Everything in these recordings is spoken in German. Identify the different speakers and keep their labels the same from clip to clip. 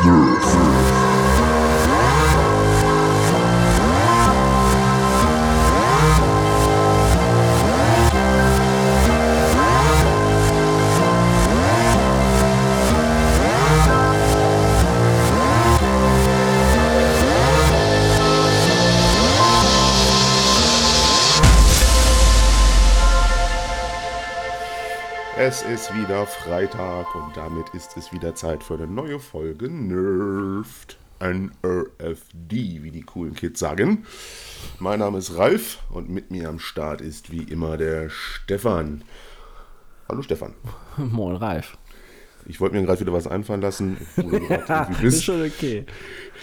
Speaker 1: Nerf. Es ist wieder Freitag und damit ist es wieder Zeit für eine neue Folge Nerfed. NRFD, wie die coolen Kids sagen. Mein Name ist Ralf und mit mir am Start ist wie immer der Stefan. Hallo Stefan.
Speaker 2: Moin Ralf.
Speaker 1: Ich wollte mir gerade wieder was einfallen lassen. Irgendwie
Speaker 2: Ist schon okay.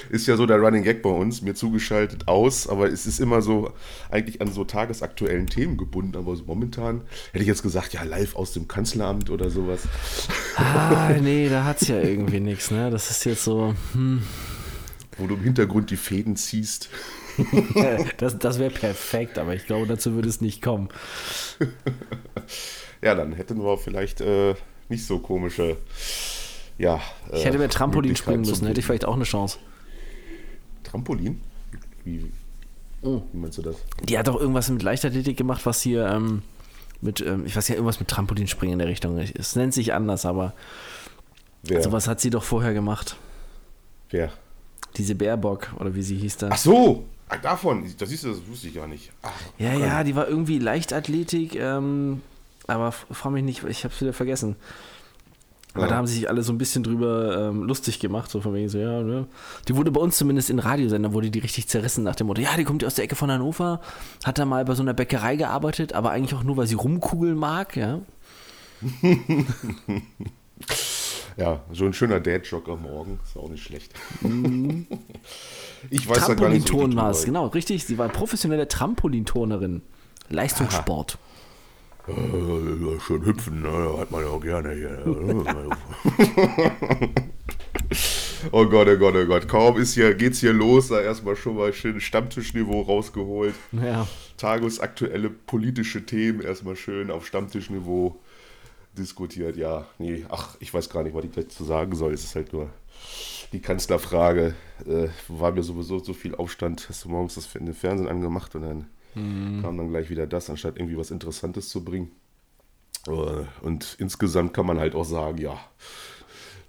Speaker 1: Ist ja so der Running Gag bei uns, mir zugeschaltet aus, aber es ist immer so eigentlich an so tagesaktuellen Themen gebunden. Aber so momentan hätte ich jetzt gesagt, ja, live aus dem Kanzleramt oder sowas.
Speaker 2: Ah, nee, da hat's ja irgendwie nichts, ne? Das ist jetzt so, hm,
Speaker 1: Wo du im Hintergrund die Fäden ziehst.
Speaker 2: das, das wäre perfekt, aber ich glaube, dazu würde es nicht kommen.
Speaker 1: Ja, dann hätten wir vielleicht äh, nicht so komische. Ja.
Speaker 2: Ich hätte mehr Trampolin springen müssen, hätte ich vielleicht auch eine Chance.
Speaker 1: Trampolin? Wie,
Speaker 2: Oh.
Speaker 1: wie meinst du das?
Speaker 2: Die hat doch irgendwas mit Leichtathletik gemacht, was hier ähm, mit, ähm, ich weiß ja, irgendwas mit Trampolinspringen in der Richtung. Es nennt sich anders, aber
Speaker 1: Wer?
Speaker 2: sowas hat sie doch vorher gemacht.
Speaker 1: Wer?
Speaker 2: Diese Baerbock, oder wie sie hieß da.
Speaker 1: Ach so! Ah, davon, das du, das wusste ich gar nicht. Ach,
Speaker 2: Ja, ja, die war irgendwie Leichtathletik, ähm, aber f- frag mich nicht, ich hab's wieder vergessen. Aber
Speaker 1: Ja.
Speaker 2: da haben sie sich alle so ein bisschen drüber ähm, lustig gemacht, so von wegen so, ja, ne? Die wurde bei uns zumindest in Radiosender, wurde die richtig zerrissen nach dem Motto, ja, die kommt aus der Ecke von Hannover, hat da mal bei so einer Bäckerei gearbeitet, aber eigentlich auch nur, weil sie rumkugeln mag, ja.
Speaker 1: Ja, so ein schöner Dad-Jock am Morgen, ist auch nicht schlecht. ich weiß ja gar nicht so
Speaker 2: Trampolinturnen
Speaker 1: richtig
Speaker 2: war es, genau, richtig. Sie war professionelle Trampolinturnerin. Leistungssport.
Speaker 1: Äh, schön hüpfen, ne? hat man ja auch gerne hier. oh Gott, oh Gott, oh Gott. Kaum ist hier, geht's hier los, da erstmal schon mal schön Stammtischniveau rausgeholt.
Speaker 2: Ja.
Speaker 1: Tagesaktuelle politische Themen erstmal schön auf Stammtischniveau diskutiert. Ja, nee, ach, ich weiß gar nicht, was ich dazu sagen soll. Es ist halt nur die Kanzlerfrage. Äh, war mir sowieso so viel Aufstand. Hast du morgens das in den Fernsehen angemacht und dann kam dann gleich wieder das, anstatt irgendwie was Interessantes zu bringen. Äh, Und insgesamt kann man halt auch sagen, ja,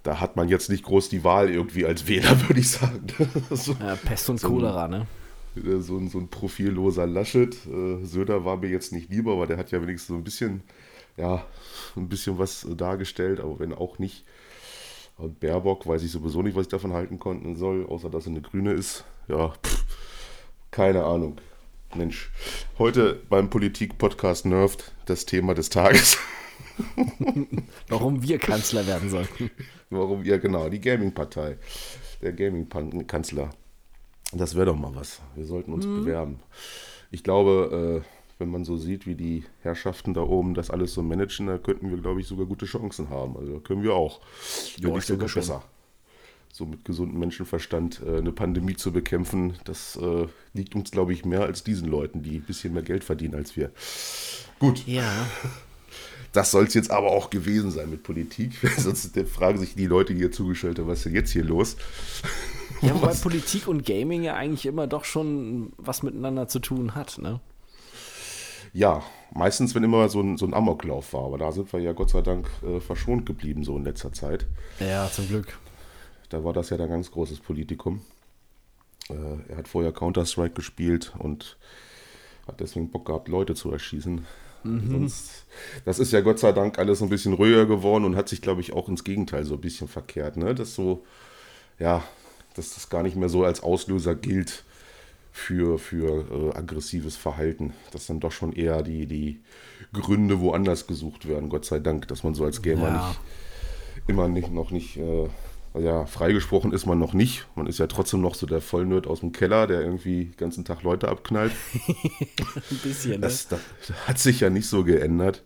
Speaker 1: da hat man jetzt nicht groß die Wahl irgendwie als Wähler, würde ich sagen. so,
Speaker 2: ja Pest und
Speaker 1: So-
Speaker 2: Cholera, ne?
Speaker 1: äh, so, ein, so ein profilloser Laschet. Äh, Söder war mir jetzt nicht lieber, aber der hat ja wenigstens so ein bisschen, ja, ein bisschen was dargestellt, aber wenn auch nicht. Und Baerbock weiß ich sowieso nicht, was ich davon halten konnten soll, außer dass sie eine Grüne ist. Ja, pff, keine Ahnung. Mensch, heute beim Politik-Podcast Nerved das Thema des Tages.
Speaker 2: Warum wir Kanzler werden sollten.
Speaker 1: Warum? Ja, genau, die Gaming-Partei. Der Gaming-Kanzler. Das wäre doch mal was. Wir sollten uns bewerben. Ich glaube, äh, wenn man so sieht, wie die Herrschaften da oben das alles so managen, da könnten wir, glaube ich, sogar gute Chancen haben. Also können wir auch. Nicht
Speaker 2: ich denke
Speaker 1: sogar
Speaker 2: schon.
Speaker 1: besser. So mit gesundem Menschenverstand äh, eine Pandemie zu bekämpfen, das äh, liegt uns, glaube ich, mehr als diesen Leuten, die ein bisschen mehr Geld verdienen als wir. Gut,
Speaker 2: Ja.
Speaker 1: das soll es jetzt aber auch gewesen sein mit Politik. Sonst fragen sich die Leute, die hier zugeschaltet haben, was ist denn jetzt hier los?
Speaker 2: Ja, wobei Politik und Gaming ja eigentlich immer doch schon was miteinander zu tun hat, ne?
Speaker 1: Ja, meistens, wenn immer so ein, so ein Amoklauf war. Aber da sind wir ja Gott sei Dank äh, verschont geblieben, so in letzter Zeit.
Speaker 2: Ja, zum Glück.
Speaker 1: Da war das ja ein ganz großes Politikum. Äh, er hat vorher Counter-Strike gespielt und hat deswegen Bock gehabt, Leute zu erschießen. Sonst, das ist ja Gott sei Dank alles ein bisschen ruhiger geworden und hat sich, glaube ich, auch ins Gegenteil so ein bisschen verkehrt. Ne? Das so, ja, dass das gar nicht mehr so als Auslöser gilt für, für äh, aggressives Verhalten. Dass dann doch schon eher die, die Gründe woanders gesucht werden, Gott sei Dank, dass man so als Gamer
Speaker 2: Ja.
Speaker 1: nicht immer nicht, noch nicht, äh, ja, freigesprochen ist man noch nicht. Man ist ja trotzdem noch so der Vollnerd aus dem Keller, der irgendwie den ganzen Tag Leute abknallt.
Speaker 2: Ein bisschen, ne?
Speaker 1: Das, das hat sich ja nicht so geändert.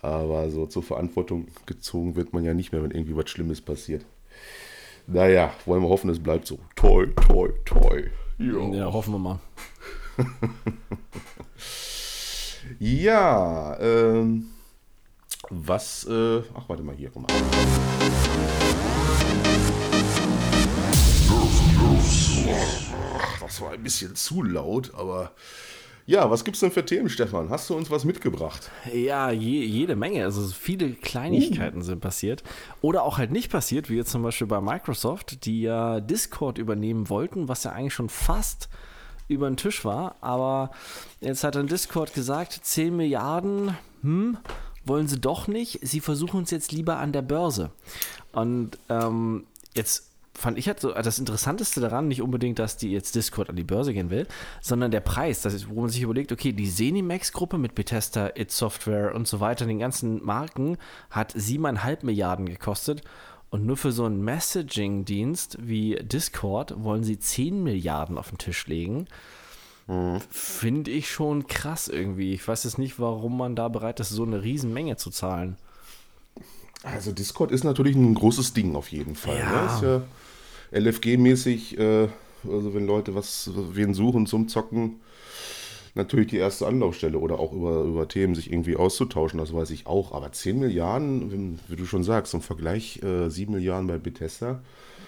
Speaker 1: Aber so zur Verantwortung gezogen wird man ja nicht mehr, wenn irgendwie was Schlimmes passiert. Naja, wollen wir hoffen, es bleibt so. Toi, toi, toi. Jo.
Speaker 2: Ja, hoffen wir mal.
Speaker 1: Ja, ähm, was, äh, ach, warte mal hier, guck mal. Zwar ein bisschen zu laut, aber ja, was gibt's denn für Themen, Stefan? Hast du uns was mitgebracht?
Speaker 2: Ja, je, jede Menge. Also viele Kleinigkeiten uh. sind passiert. Oder auch halt nicht passiert, wie jetzt zum Beispiel bei Microsoft, die ja Discord übernehmen wollten, was ja eigentlich schon fast über den Tisch war. Aber jetzt hat dann Discord gesagt, 10 Milliarden, hm, wollen sie doch nicht. Sie versuchen es jetzt lieber an der Börse. Und ähm, jetzt fand ich halt so das Interessanteste daran, nicht unbedingt, dass die jetzt Discord an die Börse gehen will, sondern der Preis, das ist, wo man sich überlegt, okay, die Zenimax-Gruppe mit Bethesda, It Software und so weiter, den ganzen Marken, hat siebeneinhalb Milliarden gekostet. Und nur für so einen Messaging-Dienst wie Discord wollen sie 10 Milliarden auf den Tisch legen. Mhm. Finde ich schon krass irgendwie. Ich weiß jetzt nicht, warum man da bereit ist, so eine Riesenmenge zu zahlen.
Speaker 1: Also Discord ist natürlich ein großes Ding auf jeden Fall. Ja. Ne? Ist ja LFG-mäßig, äh, also wenn Leute was, wen suchen zum Zocken, natürlich die erste Anlaufstelle oder auch über, über Themen sich irgendwie auszutauschen, das weiß ich auch. Aber 10 Milliarden, wie du schon sagst, im Vergleich äh, 7 Milliarden bei Bethesda,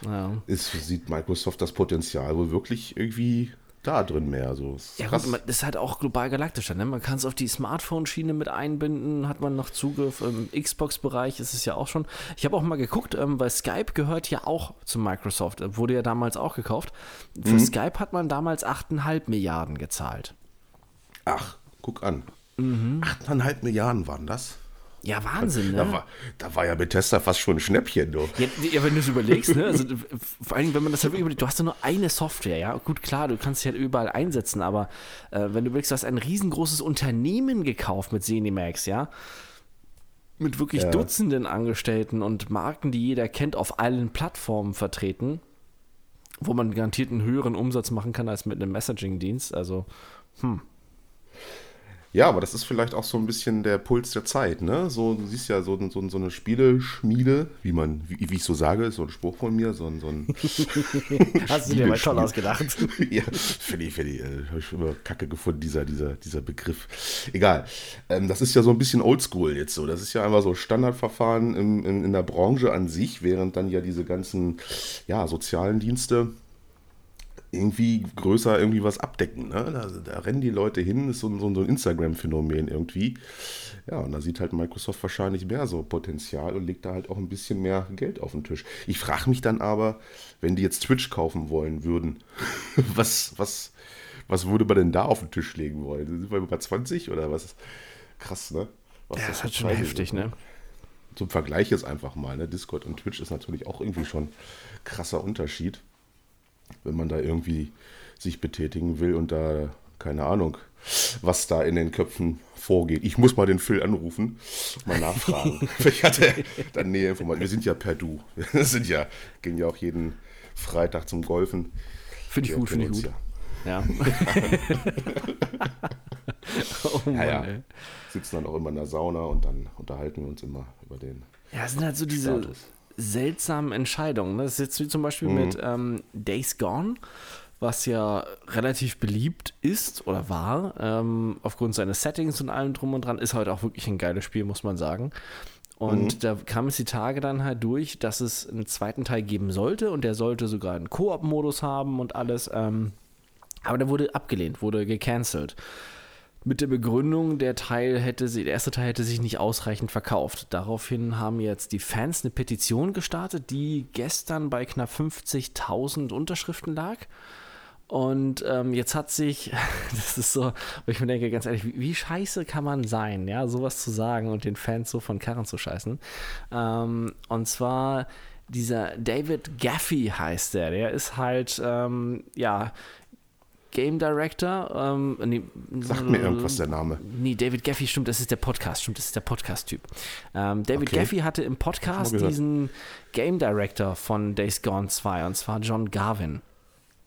Speaker 1: ja. ist, sieht Microsoft das Potenzial wohl wirklich irgendwie da drin mehr. So.
Speaker 2: Ja, gut, das ist halt auch global galaktischer. Ne? Man kann es auf die Smartphone-Schiene mit einbinden, hat man noch Zugriff. Im Xbox-Bereich ist es ja auch schon. Ich habe auch mal geguckt, ähm, weil Skype gehört ja auch zu Microsoft. Äh, wurde ja damals auch gekauft. Für mhm. Skype hat man damals 8,5 Milliarden gezahlt.
Speaker 1: Ach, guck an. Mhm. 8,5 Milliarden waren das?
Speaker 2: Ja, Wahnsinn, ne?
Speaker 1: Da war, da war ja Bethesda fast schon ein Schnäppchen, du.
Speaker 2: Ja, ja wenn du es überlegst, ne? Also, vor allem, wenn man das halt überlegt, du hast ja nur eine Software, ja. Gut, klar, du kannst sie halt überall einsetzen, aber äh, wenn du überlegst, du hast ein riesengroßes Unternehmen gekauft mit Zenimax, ja. Mit wirklich ja. Dutzenden Angestellten und Marken, die jeder kennt, auf allen Plattformen vertreten, wo man garantiert einen höheren Umsatz machen kann als mit einem Messaging-Dienst. Also, hm.
Speaker 1: Ja, aber das ist vielleicht auch so ein bisschen der Puls der Zeit, ne? So, du siehst ja so, so, so eine Spieleschmiede, wie man, wie, wie, ich so sage, ist so ein Spruch von mir, so ein. So ein
Speaker 2: Hast du dir mal toll ausgedacht?
Speaker 1: ja, finde ich, finde ich, äh, habe ich immer kacke gefunden, dieser, dieser, dieser Begriff. Egal. Ähm, das ist ja so ein bisschen oldschool jetzt so. Das ist ja einfach so Standardverfahren im, in, in der Branche an sich, während dann ja diese ganzen ja, sozialen Dienste irgendwie größer irgendwie was abdecken. Ne? Da, da, rennen die Leute hin, ist so, so, so ein Instagram-Phänomen irgendwie. Ja, und da sieht halt Microsoft wahrscheinlich mehr so Potenzial und legt da halt auch ein bisschen mehr Geld auf den Tisch. Ich frage mich dann aber, wenn die jetzt Twitch kaufen wollen würden, was, was, was würde man denn da auf den Tisch legen wollen? Sind wir über 20 oder was? Krass, ne? Was
Speaker 2: ja, das ist halt schon heftig, ne?
Speaker 1: Zum Vergleich jetzt einfach mal, ne? Discord und Twitch ist natürlich auch irgendwie schon krasser Unterschied wenn man da irgendwie sich betätigen will und da, keine Ahnung, was da in den Köpfen vorgeht. Ich muss mal den Phil anrufen, mal nachfragen. ich hatte dann Nähe Informationen. Wir sind ja per Du. Wir sind ja, gehen ja auch jeden Freitag zum Golfen.
Speaker 2: Finde ich gut, finde ich gut. Ja. ja.
Speaker 1: oh Mann, ja, ja. Sitzen dann auch immer in der Sauna und dann unterhalten wir uns immer über den.
Speaker 2: Ja, es sind halt so diese, Status seltsamen Entscheidungen. Ne? Das ist jetzt wie zum Beispiel mhm. mit ähm, Days Gone, was ja relativ beliebt ist oder war, ähm, aufgrund seines Settings und allem drum und dran, ist halt auch wirklich ein geiles Spiel, muss man sagen. Und mhm. da kam es die Tage dann halt durch, dass es einen zweiten Teil geben sollte und der sollte sogar einen Koop-Modus haben und alles. Ähm, aber der wurde abgelehnt, wurde gecancelt mit der Begründung, der Teil hätte der erste Teil hätte sich nicht ausreichend verkauft. Daraufhin haben jetzt die Fans eine Petition gestartet, die gestern bei knapp 50.000 Unterschriften lag. Und ähm, jetzt hat sich, das ist so, wo ich mir denke, ganz ehrlich, wie, wie, scheiße kann man sein, ja, sowas zu sagen und den Fans so von Karren zu scheißen. Ähm, und zwar dieser David Gaffey heißt der, der ist halt, ähm, ja, Game Director. Ähm,
Speaker 1: nee, Sagt mir irgendwas der Name.
Speaker 2: Nee, David Gaffey, stimmt, das ist der Podcast, stimmt, das ist der Podcast-Typ. Ähm, David okay. Gaffey hatte im Podcast diesen Game Director von Days Gone 2, und zwar John Garvin.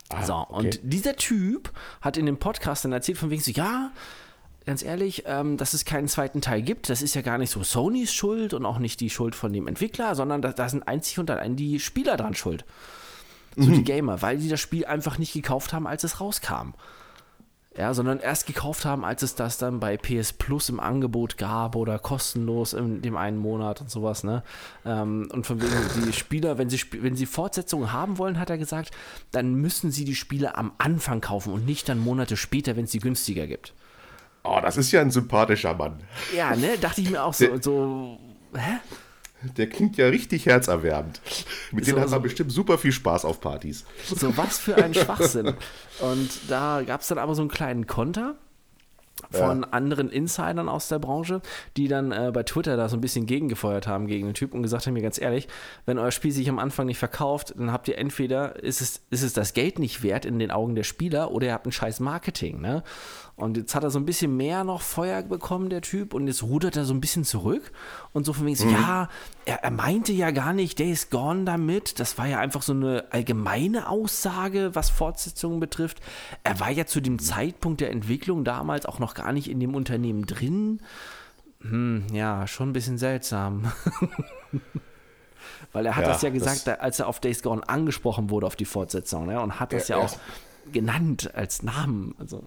Speaker 2: Ah, so, okay. und dieser Typ hat in dem Podcast dann erzählt von wegen so, ja, ganz ehrlich, ähm, dass es keinen zweiten Teil gibt, das ist ja gar nicht so Sonys Schuld und auch nicht die Schuld von dem Entwickler, sondern da, da sind einzig und allein die Spieler dran schuld. So mhm. die Gamer, weil die das Spiel einfach nicht gekauft haben, als es rauskam. Ja, sondern erst gekauft haben, als es das dann bei PS Plus im Angebot gab oder kostenlos in dem einen Monat und sowas, ne? Ähm, und von wegen die Spieler, wenn sie, wenn sie Fortsetzungen haben wollen, hat er gesagt, dann müssen sie die Spiele am Anfang kaufen und nicht dann Monate später, wenn es sie günstiger gibt.
Speaker 1: Oh, das ist ja ein sympathischer Mann.
Speaker 2: Ja, ne, dachte ich mir auch so, so hä?
Speaker 1: Der klingt ja richtig herzerwärmend. Mit so, denen hat er so, bestimmt super viel Spaß auf Partys.
Speaker 2: So was für ein Schwachsinn. Und da gab es dann aber so einen kleinen Konter von ja. anderen Insidern aus der Branche, die dann äh, bei Twitter da so ein bisschen gegengefeuert haben gegen den Typ und gesagt haben mir ganz ehrlich, wenn euer Spiel sich am Anfang nicht verkauft, dann habt ihr entweder, ist es, ist es das Geld nicht wert in den Augen der Spieler oder ihr habt ein scheiß Marketing, ne? Und jetzt hat er so ein bisschen mehr noch Feuer bekommen, der Typ, und jetzt rudert er so ein bisschen zurück und so von wegen, mhm. ja, er, er, meinte ja gar nicht, Days Gone damit. Das war ja einfach so eine allgemeine Aussage, was Fortsetzungen betrifft. Er war ja zu dem Zeitpunkt der Entwicklung damals auch noch gar nicht in dem Unternehmen drin. Hm, ja, schon ein bisschen seltsam. Weil er hat ja, das ja gesagt, das als er auf Days Gone angesprochen wurde auf die Fortsetzung, ne? und hat das ja, ja auch genannt als Namen. Also.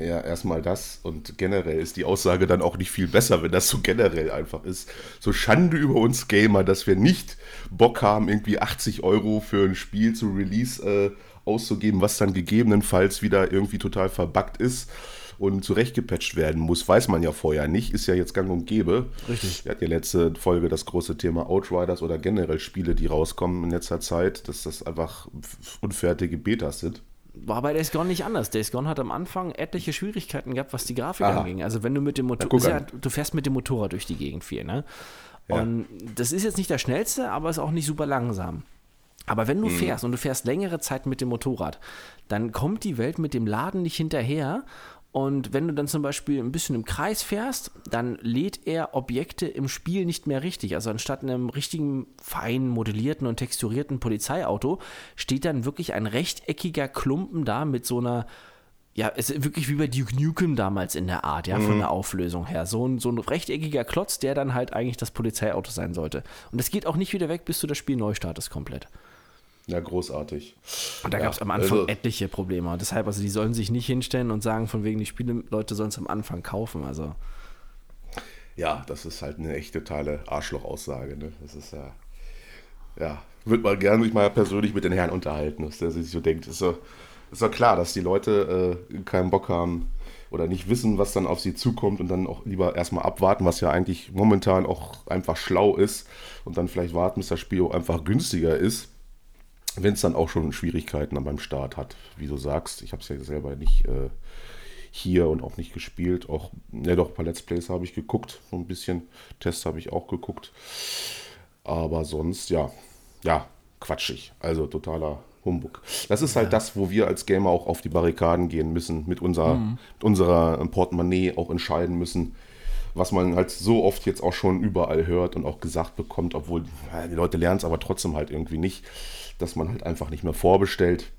Speaker 1: Ja, erstmal das und generell ist die Aussage dann auch nicht viel besser, wenn das so generell einfach ist. So Schande über uns Gamer, dass wir nicht Bock haben, irgendwie 80 Euro für ein Spiel zu Release äh, auszugeben, was dann gegebenenfalls wieder irgendwie total verbuggt ist und zurechtgepatcht werden muss, weiß man ja vorher nicht, ist ja jetzt gang und gäbe.
Speaker 2: Richtig.
Speaker 1: Wir hatten ja letzte Folge das große Thema Outriders oder generell Spiele, die rauskommen in letzter Zeit, dass das einfach unfertige Betas sind
Speaker 2: war bei Days Gone nicht anders. Days Gone hat am Anfang etliche Schwierigkeiten gehabt, was die Grafik Aha. anging. Also wenn du mit dem Motorrad, ja, du fährst mit dem Motorrad durch die Gegend viel, ne? Und ja. das ist jetzt nicht das schnellste, aber ist auch nicht super langsam. Aber wenn du mhm. fährst und du fährst längere Zeit mit dem Motorrad, dann kommt die Welt mit dem Laden nicht hinterher und wenn du dann zum Beispiel ein bisschen im Kreis fährst, dann lädt er Objekte im Spiel nicht mehr richtig. Also anstatt einem richtigen, fein modellierten und texturierten Polizeiauto steht dann wirklich ein rechteckiger Klumpen da mit so einer, ja, es ist wirklich wie bei Duke Nukem damals in der Art, ja, mhm. von der Auflösung her. So ein, so ein rechteckiger Klotz, der dann halt eigentlich das Polizeiauto sein sollte. Und das geht auch nicht wieder weg, bis du das Spiel neu startest komplett.
Speaker 1: Ja, großartig.
Speaker 2: Und da
Speaker 1: ja,
Speaker 2: gab es am Anfang also, etliche Probleme. Deshalb, also die sollen sich nicht hinstellen und sagen, von wegen die Spiele, Leute sollen es am Anfang kaufen. Also.
Speaker 1: Ja, das ist halt eine echt totale Arschloch-Aussage. Ne? Das ist ja. Ja, würde man gerne sich mal persönlich mit den Herren unterhalten, dass der sich so denkt. Ist doch, ist doch klar, dass die Leute äh, keinen Bock haben oder nicht wissen, was dann auf sie zukommt und dann auch lieber erstmal abwarten, was ja eigentlich momentan auch einfach schlau ist und dann vielleicht warten, bis das Spiel auch einfach günstiger ist wenn es dann auch schon Schwierigkeiten dann beim Start hat, wie du sagst, ich habe es ja selber nicht äh, hier und auch nicht gespielt. Auch, ja doch, ein paar Let's Plays habe ich geguckt, so ein bisschen Tests habe ich auch geguckt. Aber sonst, ja, ja, quatschig. Also totaler Humbug. Das ist halt ja. das, wo wir als Gamer auch auf die Barrikaden gehen müssen, mit, unser, mhm. mit unserer Portemonnaie auch entscheiden müssen, was man halt so oft jetzt auch schon überall hört und auch gesagt bekommt, obwohl die Leute lernen es aber trotzdem halt irgendwie nicht dass man halt einfach nicht mehr vorbestellt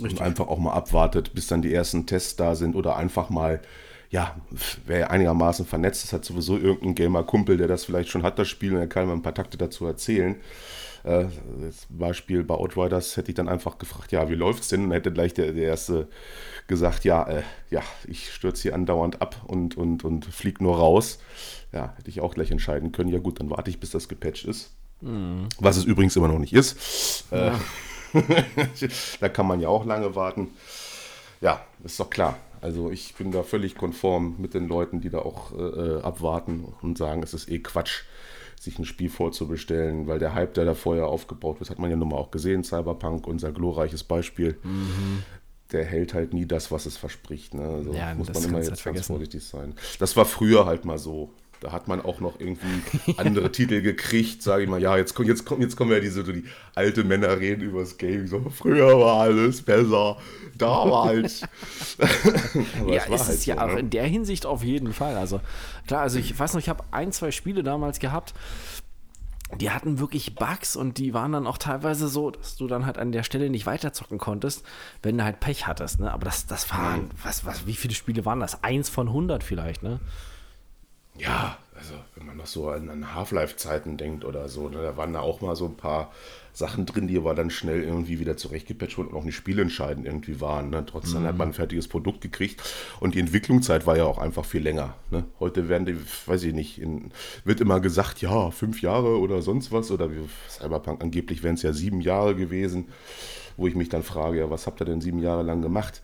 Speaker 1: Richtig. und einfach auch mal abwartet, bis dann die ersten Tests da sind oder einfach mal, ja, wer einigermaßen vernetzt ist, hat sowieso irgendein Gamer-Kumpel, der das vielleicht schon hat, das Spiel, und er kann mal ein paar Takte dazu erzählen. Äh, das Beispiel bei Outriders hätte ich dann einfach gefragt, ja, wie läuft's denn? Und hätte gleich der, der Erste gesagt, ja, äh, ja, ich stürze hier andauernd ab und, und, und fliege nur raus. Ja, hätte ich auch gleich entscheiden können, ja gut, dann warte ich, bis das gepatcht ist. Mhm. Was es übrigens immer noch nicht ist. Ja. Äh, da kann man ja auch lange warten. Ja, ist doch klar. Also ich bin da völlig konform mit den Leuten, die da auch äh, äh, abwarten und sagen, es ist eh Quatsch, sich ein Spiel vorzubestellen, weil der Hype, der da vorher aufgebaut wird, hat man ja nun mal auch gesehen, Cyberpunk, unser glorreiches Beispiel. Mhm. Der hält halt nie das, was es verspricht. Ne? Also ja, muss man immer jetzt halt ganz vorsichtig sein. Das war früher halt mal so. Da hat man auch noch irgendwie andere Titel gekriegt, sage ich mal. Ja, jetzt, jetzt, jetzt kommen ja diese so die alte Männer reden über das Game. So, früher war alles besser, damals.
Speaker 2: ja, ist halt es ja so, auch ne? in der Hinsicht auf jeden Fall. Also klar, also ich weiß noch, ich habe ein, zwei Spiele damals gehabt, die hatten wirklich Bugs und die waren dann auch teilweise so, dass du dann halt an der Stelle nicht weiterzocken konntest, wenn du halt Pech hattest. Ne? Aber das, das waren, was, was, wie viele Spiele waren das? Eins von 100 vielleicht, ne?
Speaker 1: Ja, also wenn man noch so an, an Half-Life-Zeiten denkt oder so, ne, da waren da auch mal so ein paar Sachen drin, die aber dann schnell irgendwie wieder zurechtgepatcht wurden und auch nicht spielentscheidend irgendwie waren. Ne? Trotzdem mhm. hat man ein fertiges Produkt gekriegt und die Entwicklungszeit war ja auch einfach viel länger. Ne? Heute werden die, weiß ich nicht, in, wird immer gesagt, ja, fünf Jahre oder sonst was oder wie Cyberpunk angeblich wären es ja sieben Jahre gewesen, wo ich mich dann frage, ja, was habt ihr denn sieben Jahre lang gemacht?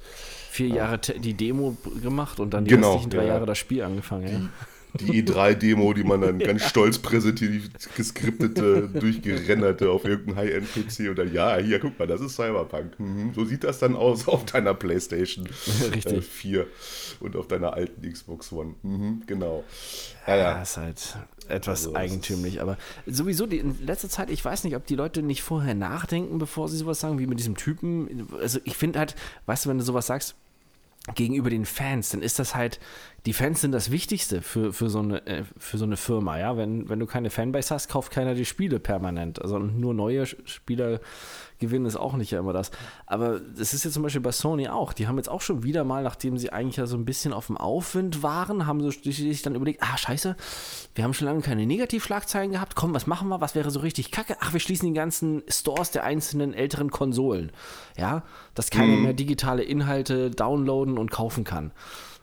Speaker 2: Vier Jahre die Demo gemacht und dann die
Speaker 1: genau,
Speaker 2: restlichen drei
Speaker 1: ja.
Speaker 2: Jahre das Spiel angefangen. Ja
Speaker 1: die E3-Demo, die man dann ganz stolz präsentiert, geskriptete, durchgerenderte auf irgendeinem High-End-PC und dann, ja, hier, guck mal, das ist Cyberpunk. Mhm. So sieht das dann aus auf deiner PlayStation
Speaker 2: Richtig. Äh,
Speaker 1: 4 und auf deiner alten Xbox One. Mhm, genau.
Speaker 2: Ja, ja. Das ist halt etwas also, eigentümlich, aber sowieso die, in letzter Zeit, ich weiß nicht, ob die Leute nicht vorher nachdenken, bevor sie sowas sagen, wie mit diesem Typen. Also ich finde halt, weißt du, wenn du sowas sagst, gegenüber den Fans, dann ist das halt, die Fans sind das Wichtigste für, für, so, eine, äh, für so eine Firma, ja. Wenn, wenn du keine Fanbase hast, kauft keiner die Spiele permanent. Also nur neue Spieler gewinnen ist auch nicht ja immer das. Aber das ist ja zum Beispiel bei Sony auch. Die haben jetzt auch schon wieder mal, nachdem sie eigentlich ja so ein bisschen auf dem Aufwind waren, haben sie sich dann überlegt, ah, scheiße, wir haben schon lange keine Negativschlagzeilen gehabt. Komm, was machen wir? Was wäre so richtig kacke? Ach, wir schließen die ganzen Stores der einzelnen älteren Konsolen. Ja, dass keiner mhm. mehr digitale Inhalte downloaden und kaufen kann.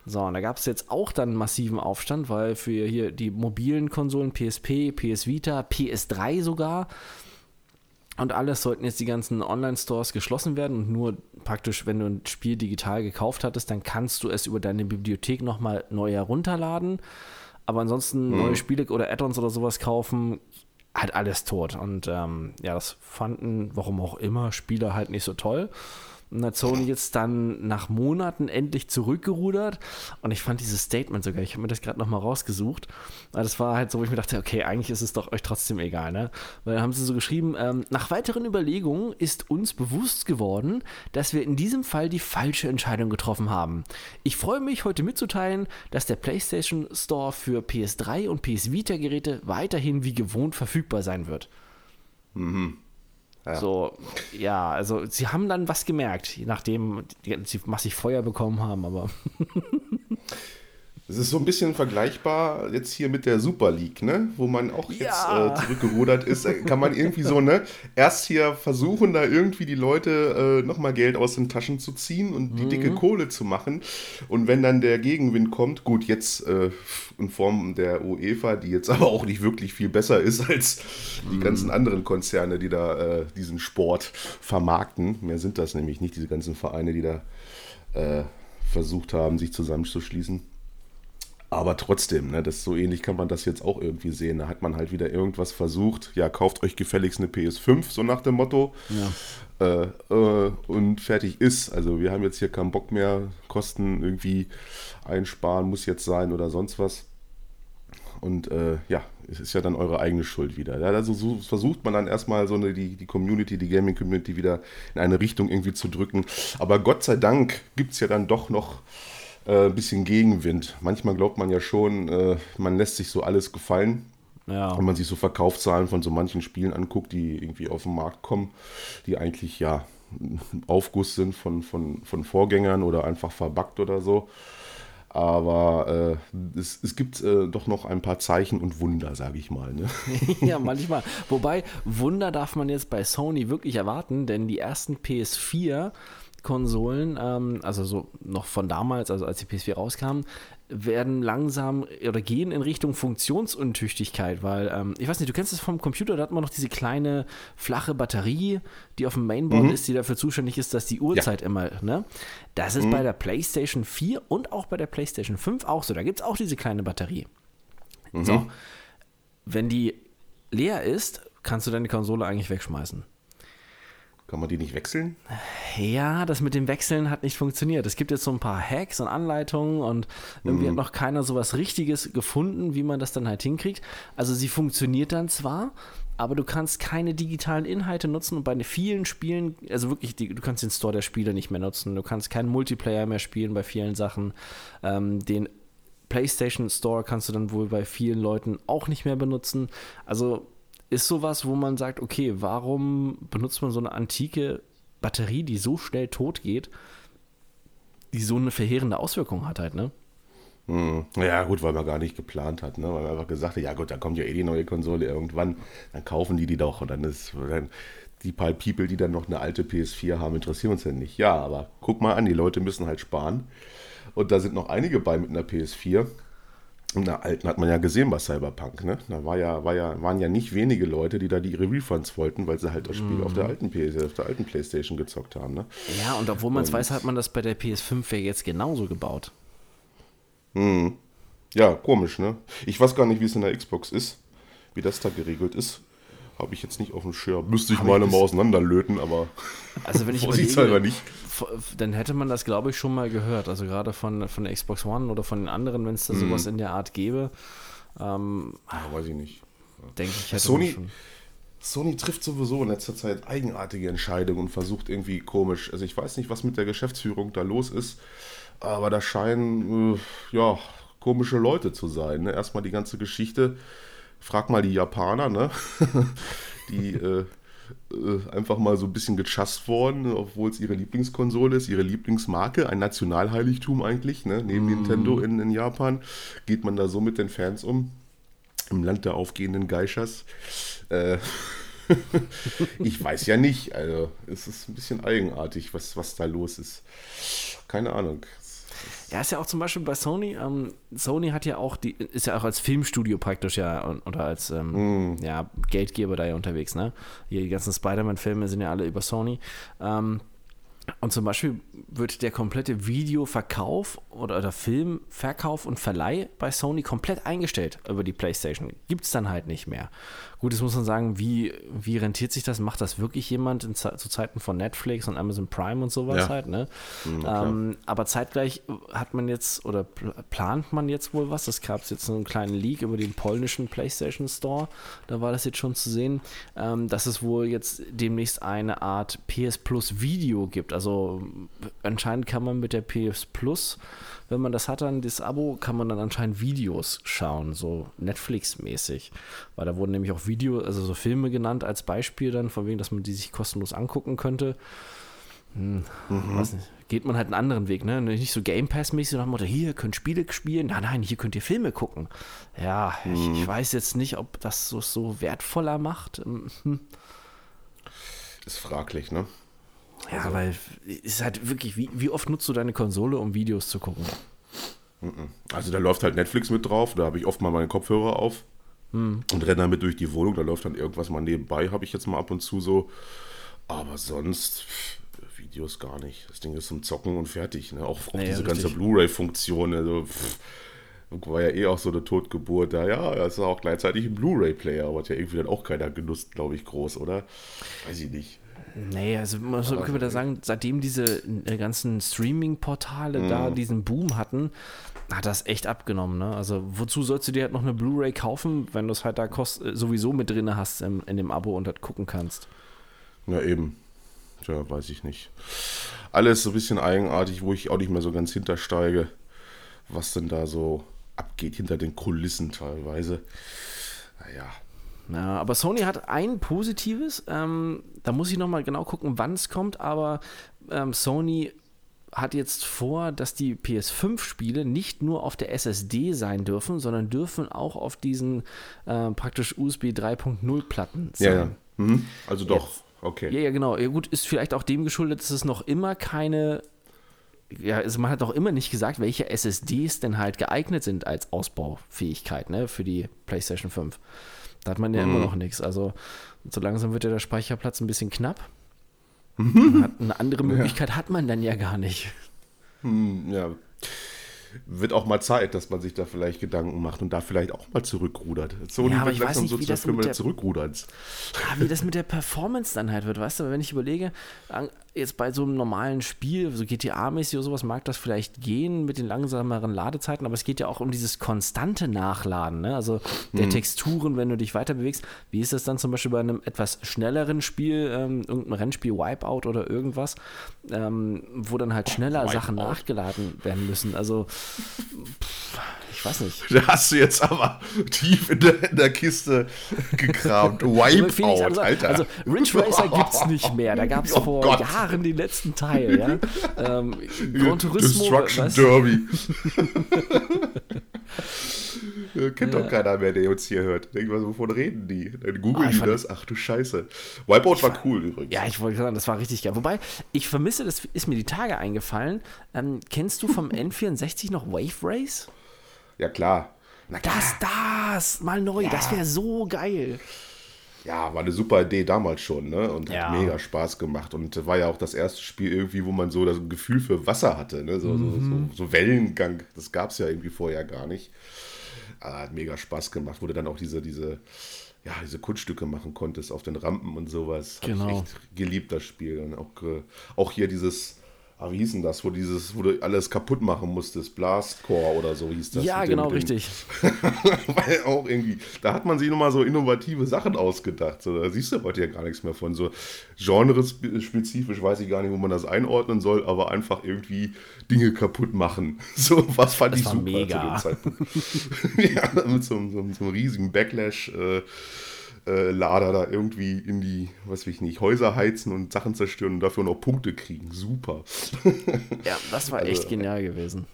Speaker 2: So, und da gab es jetzt auch dann massiven Aufstand, weil für hier die mobilen Konsolen PSP, PS Vita, PS3 sogar, und alles sollten jetzt die ganzen Online-Stores geschlossen werden und nur praktisch, wenn du ein Spiel digital gekauft hattest, dann kannst du es über deine Bibliothek nochmal neu herunterladen. Aber ansonsten mhm. neue Spiele oder Add-ons oder sowas kaufen, halt alles tot. Und ähm, ja, das fanden, warum auch immer, Spieler halt nicht so toll. Und hat Sony jetzt dann nach Monaten endlich zurückgerudert. Und ich fand dieses Statement sogar, ich habe mir das gerade nochmal rausgesucht. Das war halt so, wo ich mir dachte, okay, eigentlich ist es doch euch trotzdem egal, ne? Weil dann haben sie so geschrieben, ähm, nach weiteren Überlegungen ist uns bewusst geworden, dass wir in diesem Fall die falsche Entscheidung getroffen haben. Ich freue mich, heute mitzuteilen, dass der PlayStation Store für PS3 und PS Vita Geräte weiterhin wie gewohnt verfügbar sein wird. Mhm. Ja. So, ja, also sie haben dann was gemerkt, nachdem sie massig Feuer bekommen haben, aber.
Speaker 1: Es ist so ein bisschen vergleichbar jetzt hier mit der Super League, ne? Wo man auch jetzt ja. äh, zurückgerudert ist. Äh, kann man irgendwie so, ne? Erst hier versuchen, da irgendwie die Leute äh, nochmal Geld aus den Taschen zu ziehen und die mhm. dicke Kohle zu machen. Und wenn dann der Gegenwind kommt, gut, jetzt äh, in Form der UEFA, die jetzt aber auch nicht wirklich viel besser ist als die mhm. ganzen anderen Konzerne, die da äh, diesen Sport vermarkten. Mehr sind das nämlich nicht, diese ganzen Vereine, die da äh, versucht haben, sich zusammenzuschließen. Aber trotzdem, ne, das so ähnlich kann man das jetzt auch irgendwie sehen. Da hat man halt wieder irgendwas versucht. Ja, kauft euch gefälligst eine PS5, so nach dem Motto. Ja. Äh, äh, und fertig ist. Also wir haben jetzt hier keinen Bock mehr, Kosten irgendwie einsparen muss jetzt sein oder sonst was. Und äh, ja, es ist ja dann eure eigene Schuld wieder. Ja, also so versucht man dann erstmal so eine, die, die Community, die Gaming-Community wieder in eine Richtung irgendwie zu drücken. Aber Gott sei Dank gibt es ja dann doch noch äh, ein bisschen Gegenwind. Manchmal glaubt man ja schon, äh, man lässt sich so alles gefallen. Ja. Wenn man sich so Verkaufszahlen von so manchen Spielen anguckt, die irgendwie auf den Markt kommen, die eigentlich ja Aufguss sind von, von, von Vorgängern oder einfach verbuggt oder so. Aber äh, es, es gibt äh, doch noch ein paar Zeichen und Wunder, sage ich mal. Ne?
Speaker 2: ja, manchmal. Wobei, Wunder darf man jetzt bei Sony wirklich erwarten, denn die ersten PS4 Konsolen, ähm, also so noch von damals, also als die PS4 rauskam, werden langsam oder gehen in Richtung Funktionsuntüchtigkeit, weil ähm, ich weiß nicht, du kennst es vom Computer, da hat man noch diese kleine flache Batterie, die auf dem Mainboard mhm. ist, die dafür zuständig ist, dass die Uhrzeit ja. immer, ne? Das ist mhm. bei der PlayStation 4 und auch bei der PlayStation 5 auch so. Da gibt es auch diese kleine Batterie. Mhm. So, wenn die leer ist, kannst du deine Konsole eigentlich wegschmeißen.
Speaker 1: Kann man die nicht wechseln?
Speaker 2: Ja, das mit dem Wechseln hat nicht funktioniert. Es gibt jetzt so ein paar Hacks und Anleitungen und irgendwie mhm. hat noch keiner so was Richtiges gefunden, wie man das dann halt hinkriegt. Also sie funktioniert dann zwar, aber du kannst keine digitalen Inhalte nutzen und bei vielen Spielen, also wirklich, du kannst den Store der Spiele nicht mehr nutzen, du kannst keinen Multiplayer mehr spielen bei vielen Sachen. Ähm, den PlayStation Store kannst du dann wohl bei vielen Leuten auch nicht mehr benutzen. Also ist sowas, wo man sagt, okay, warum benutzt man so eine antike Batterie, die so schnell tot geht, die so eine verheerende Auswirkung hat halt, ne?
Speaker 1: Hm. Ja, gut, weil man gar nicht geplant hat, ne? weil man einfach gesagt hat, ja gut, da kommt ja eh die neue Konsole irgendwann, dann kaufen die die doch und dann ist dann die paar People, die dann noch eine alte PS4 haben, interessieren uns ja nicht. Ja, aber guck mal an, die Leute müssen halt sparen und da sind noch einige bei mit einer PS4. In der alten hat man ja gesehen bei Cyberpunk, ne? Da war ja, war ja, waren ja nicht wenige Leute, die da die ihre Refunds wollten, weil sie halt das Spiel mm. auf der alten PS, auf der alten Playstation gezockt haben, ne?
Speaker 2: Ja, und obwohl man es weiß, hat man das bei der PS5 ja jetzt genauso gebaut.
Speaker 1: Hm. Ja, komisch, ne? Ich weiß gar nicht, wie es in der Xbox ist, wie das da geregelt ist. Habe ich jetzt nicht auf dem Schirm. Müsste ich Hab mal mal auseinanderlöten, aber
Speaker 2: also wenn ich überlege, nicht. Dann hätte man das, glaube ich, schon mal gehört. Also gerade von, von der Xbox One oder von den anderen, wenn es da mhm. sowas in der Art gäbe. Ähm,
Speaker 1: ja, weiß ich nicht.
Speaker 2: Denke ich, hätte
Speaker 1: Sony, schon. Sony trifft sowieso in letzter Zeit eigenartige Entscheidungen und versucht irgendwie komisch. Also ich weiß nicht, was mit der Geschäftsführung da los ist. Aber da scheinen, äh, ja, komische Leute zu sein. Ne? Erstmal die ganze Geschichte. Frag mal die Japaner, ne? die äh, äh, einfach mal so ein bisschen gechast worden, obwohl es ihre Lieblingskonsole ist, ihre Lieblingsmarke, ein Nationalheiligtum eigentlich, ne? neben mm. Nintendo in, in Japan. Geht man da so mit den Fans um? Im Land der aufgehenden Geishas. Äh, ich weiß ja nicht. Also, es ist ein bisschen eigenartig, was, was da los ist. Keine Ahnung.
Speaker 2: Ja, ist ja auch zum Beispiel bei Sony. Ähm, Sony hat ja auch die, ist ja auch als Filmstudio praktisch ja oder als ähm, mm. ja, Geldgeber da ja unterwegs, ne? Hier die ganzen Spider-Man-Filme sind ja alle über Sony. Ähm, und zum Beispiel wird der komplette Videoverkauf oder, oder Filmverkauf und Verleih bei Sony komplett eingestellt über die PlayStation. Gibt es dann halt nicht mehr. Gut, jetzt muss man sagen, wie, wie rentiert sich das? Macht das wirklich jemand in, zu Zeiten von Netflix und Amazon Prime und sowas ja. halt, ne? Mhm, ähm, aber zeitgleich hat man jetzt oder plant man jetzt wohl was. Es gab jetzt einen kleinen Leak über den polnischen PlayStation Store. Da war das jetzt schon zu sehen, ähm, dass es wohl jetzt demnächst eine Art PS Plus Video gibt. Also anscheinend kann man mit der PS Plus wenn man das hat, dann das Abo, kann man dann anscheinend Videos schauen, so Netflix-mäßig. Weil da wurden nämlich auch Videos, also so Filme genannt als Beispiel dann, von wegen, dass man die sich kostenlos angucken könnte. Hm, mhm. weiß nicht. Geht man halt einen anderen Weg, ne? Nicht so Game Pass-mäßig dem Motto, hier könnt Spiele spielen, nein, nein, hier könnt ihr Filme gucken. Ja, mhm. ich, ich, weiß jetzt nicht, ob das so, so wertvoller macht. Hm.
Speaker 1: Ist fraglich, ne?
Speaker 2: Ja, also. weil es ist halt wirklich, wie, wie oft nutzt du deine Konsole, um Videos zu gucken?
Speaker 1: Also da läuft halt Netflix mit drauf, da habe ich oft mal meine Kopfhörer auf hm. und renne damit durch die Wohnung, da läuft dann irgendwas mal nebenbei, habe ich jetzt mal ab und zu so. Aber sonst pff, Videos gar nicht. Das Ding ist zum Zocken und fertig. Ne? Auch, auch naja, diese ganze Blu-ray-Funktion. Also, war ja eh auch so eine Totgeburt da. Ja, das ist auch gleichzeitig ein Blu-ray-Player, aber hat ja irgendwie dann auch keiner genutzt, glaube ich, groß, oder? Weiß ich nicht.
Speaker 2: Nee, also man so, können wir da sagen, seitdem diese äh, ganzen Streaming-Portale mhm. da diesen Boom hatten, hat das echt abgenommen. Ne? Also wozu sollst du dir halt noch eine Blu-ray kaufen, wenn du es halt da kost äh, sowieso mit drin hast im, in dem Abo und halt gucken kannst?
Speaker 1: Ja, eben. Tja, weiß ich nicht. Alles so ein bisschen eigenartig, wo ich auch nicht mehr so ganz hintersteige, was denn da so abgeht hinter den Kulissen teilweise. Naja,
Speaker 2: ja, aber Sony hat ein positives, ähm, da muss ich nochmal genau gucken, wann es kommt, aber ähm, Sony hat jetzt vor, dass die PS5-Spiele nicht nur auf der SSD sein dürfen, sondern dürfen auch auf diesen äh, praktisch USB 3.0 Platten sein.
Speaker 1: Ja, ja. Mhm. Also doch, jetzt, okay.
Speaker 2: Ja, ja, genau. Ja, gut, ist vielleicht auch dem geschuldet, dass es noch immer keine ja, also man hat auch immer nicht gesagt, welche SSDs denn halt geeignet sind als Ausbaufähigkeit ne, für die PlayStation 5. Da hat man ja mhm. immer noch nichts. Also so langsam wird ja der Speicherplatz ein bisschen knapp. Mhm. eine andere Möglichkeit ja. hat man dann ja gar nicht.
Speaker 1: Hm, ja wird auch mal Zeit, dass man sich da vielleicht Gedanken macht und da vielleicht auch mal zurückrudert.
Speaker 2: So ja, aber ich weiß nicht, so wie das mit der,
Speaker 1: zurückrudert.
Speaker 2: Ja, wie das mit der Performance dann halt wird, weißt du, wenn ich überlege, jetzt bei so einem normalen Spiel, so GTA-mäßig oder sowas, mag das vielleicht gehen mit den langsameren Ladezeiten, aber es geht ja auch um dieses konstante Nachladen, ne? also der mhm. Texturen, wenn du dich weiter bewegst. Wie ist das dann zum Beispiel bei einem etwas schnelleren Spiel, ähm, irgendein Rennspiel, Wipeout oder irgendwas, ähm, wo dann halt schneller oh, Sachen nachgeladen werden müssen? Also ich weiß nicht.
Speaker 1: Da hast du jetzt aber tief in der, in der Kiste gekramt. Wipeout,
Speaker 2: also,
Speaker 1: Alter.
Speaker 2: Also Ridge Racer gibt es nicht mehr. Da gab es oh vor Gott. Jahren Jahren den letzten Teil, ja. Ähm, Gran Turismo,
Speaker 1: Destruction? Derby. Kennt doch keiner mehr, der uns hier hört. Denk mal, wovon reden die? Dann
Speaker 2: Ah,
Speaker 1: googeln
Speaker 2: ich
Speaker 1: die das. Ach du Scheiße. Wipeout war cool übrigens.
Speaker 2: Ja, ich wollte sagen, das war richtig geil. Wobei, ich vermisse, das ist mir die Tage eingefallen. Ähm, kennst du vom N64 noch Wave Race?
Speaker 1: Ja, klar. Na klar.
Speaker 2: Das, das, mal neu, das wäre so geil.
Speaker 1: Ja, war eine super Idee damals schon, ne? Und hat
Speaker 2: Ja.
Speaker 1: mega Spaß gemacht. Und war ja auch das erste Spiel irgendwie, wo man so das Gefühl für Wasser hatte, ne? So,
Speaker 2: Mhm.
Speaker 1: so, so, so Wellengang. Das gab es ja irgendwie vorher gar nicht. Aber hat mega Spaß gemacht, wo du dann auch diese, diese, ja, diese Kunststücke machen konntest auf den Rampen und sowas. Hab
Speaker 2: Genau.
Speaker 1: Ich echt geliebt, das Spiel. Und auch, äh, auch hier dieses, ah, wie hieß denn das, wo dieses, wo du alles kaputt machen musstest, Blastcore oder so hieß das.
Speaker 2: ja, genau, richtig.
Speaker 1: weil auch irgendwie, da hat man sich nochmal so innovative Sachen ausgedacht. So, da siehst du heute ja gar nichts mehr von. So genrespezifisch weiß ich gar nicht, wo man das einordnen soll, aber einfach irgendwie Dinge kaputt machen. So, was fand
Speaker 2: Das
Speaker 1: ich
Speaker 2: war
Speaker 1: super
Speaker 2: mega.
Speaker 1: zu dem Zeitpunkt. ja, mit so, einem- so, so einem riesigen Backlash. Äh, äh, Lader da irgendwie in die, was weiß ich nicht, Häuser heizen und Sachen zerstören und dafür noch Punkte kriegen. Super.
Speaker 2: Ja, das war echt genial gewesen.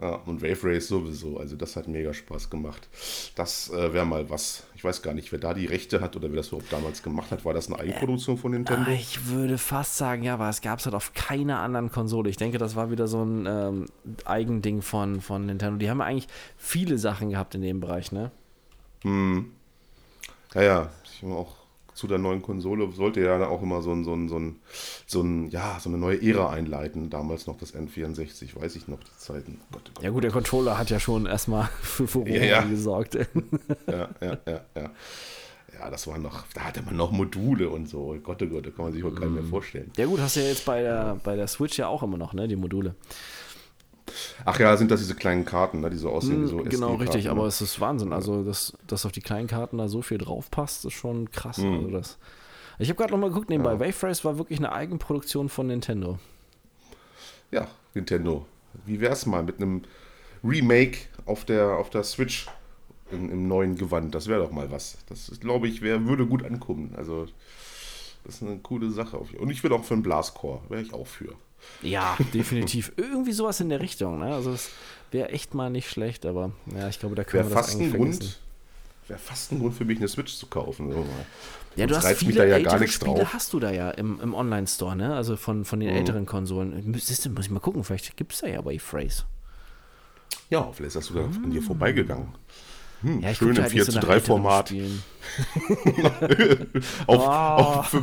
Speaker 1: Ja, und Wave Race sowieso. Also das hat mega Spaß gemacht. Das äh, wäre mal was. Ich weiß gar nicht, wer da die Rechte hat oder wer das überhaupt damals gemacht hat. War das eine Eigenproduktion von Nintendo?
Speaker 2: Ah, Ich würde fast sagen, ja, aber es gab es halt auf keiner anderen Konsole. Ich denke, das war wieder so ein ähm, Eigending von, von Nintendo. Die haben eigentlich viele Sachen gehabt in dem Bereich, ne?
Speaker 1: Ja, ja. Ich meine auch zu der neuen Konsole sollte ja auch immer so ein, so ein, so ein, so ein, ja, so eine neue Ära einleiten. Damals noch das N64, weiß ich noch, die Zeiten. Gott, oh Gott.
Speaker 2: Ja gut, der Controller hat ja schon erstmal für Furore
Speaker 1: Ja, ja.
Speaker 2: gesorgt.
Speaker 1: Ja, ja, ja, ja. Ja, das war noch, da hatte man noch Module und so. Gott, oh Gott, da kann man sich wohl keinen mehr vorstellen.
Speaker 2: ja gut, hast du ja jetzt bei der, bei der Switch ja auch immer noch, ne, die Module.
Speaker 1: Ach ja, sind das diese kleinen Karten, ne, die so aussehen wie so
Speaker 2: genau,
Speaker 1: SD-Karten,
Speaker 2: richtig,
Speaker 1: ne?
Speaker 2: aber es ist Wahnsinn. Also, dass, dass auf die kleinen Karten da so viel drauf passt, ist schon krass.
Speaker 1: Mhm.
Speaker 2: Also das, ich habe gerade nochmal geguckt, nebenbei, Wave Race war wirklich eine Eigenproduktion von Nintendo.
Speaker 1: Ja, Nintendo. Wie wär's mal mit einem Remake auf der, auf der Switch im, im neuen Gewand? Das wäre doch mal was. Das glaube ich, wär, würde gut ankommen. Also, das ist eine coole Sache. Auf, und ich würde auch für einen Blascore, wäre ich auch für.
Speaker 2: Ja, definitiv. Irgendwie sowas in der Richtung. Ne? Also, es wäre echt mal nicht schlecht, aber ja, ich glaube, da können
Speaker 1: Wäre
Speaker 2: wir das eigentlich
Speaker 1: Grund.
Speaker 2: vergessen.
Speaker 1: Wäre fast ein Grund für mich, eine Switch zu kaufen. So.
Speaker 2: Ja, du hast
Speaker 1: reizt mich
Speaker 2: viele
Speaker 1: da ja
Speaker 2: ältere
Speaker 1: gar nichts
Speaker 2: Spiele
Speaker 1: drauf.
Speaker 2: hast du da ja im, im Online-Store, ne? Also von, von
Speaker 1: Mhm.
Speaker 2: den älteren Konsolen. Siehst du, muss ich mal gucken, vielleicht gibt es da ja Wave Race.
Speaker 1: Ja, vielleicht ist das sogar an dir vorbeigegangen. Hm,
Speaker 2: Ja,
Speaker 1: schön im
Speaker 2: halt nicht
Speaker 1: 4
Speaker 2: so
Speaker 1: zu
Speaker 2: nach
Speaker 1: 3
Speaker 2: älteren
Speaker 1: Format. Auf,
Speaker 2: Ah.
Speaker 1: auf,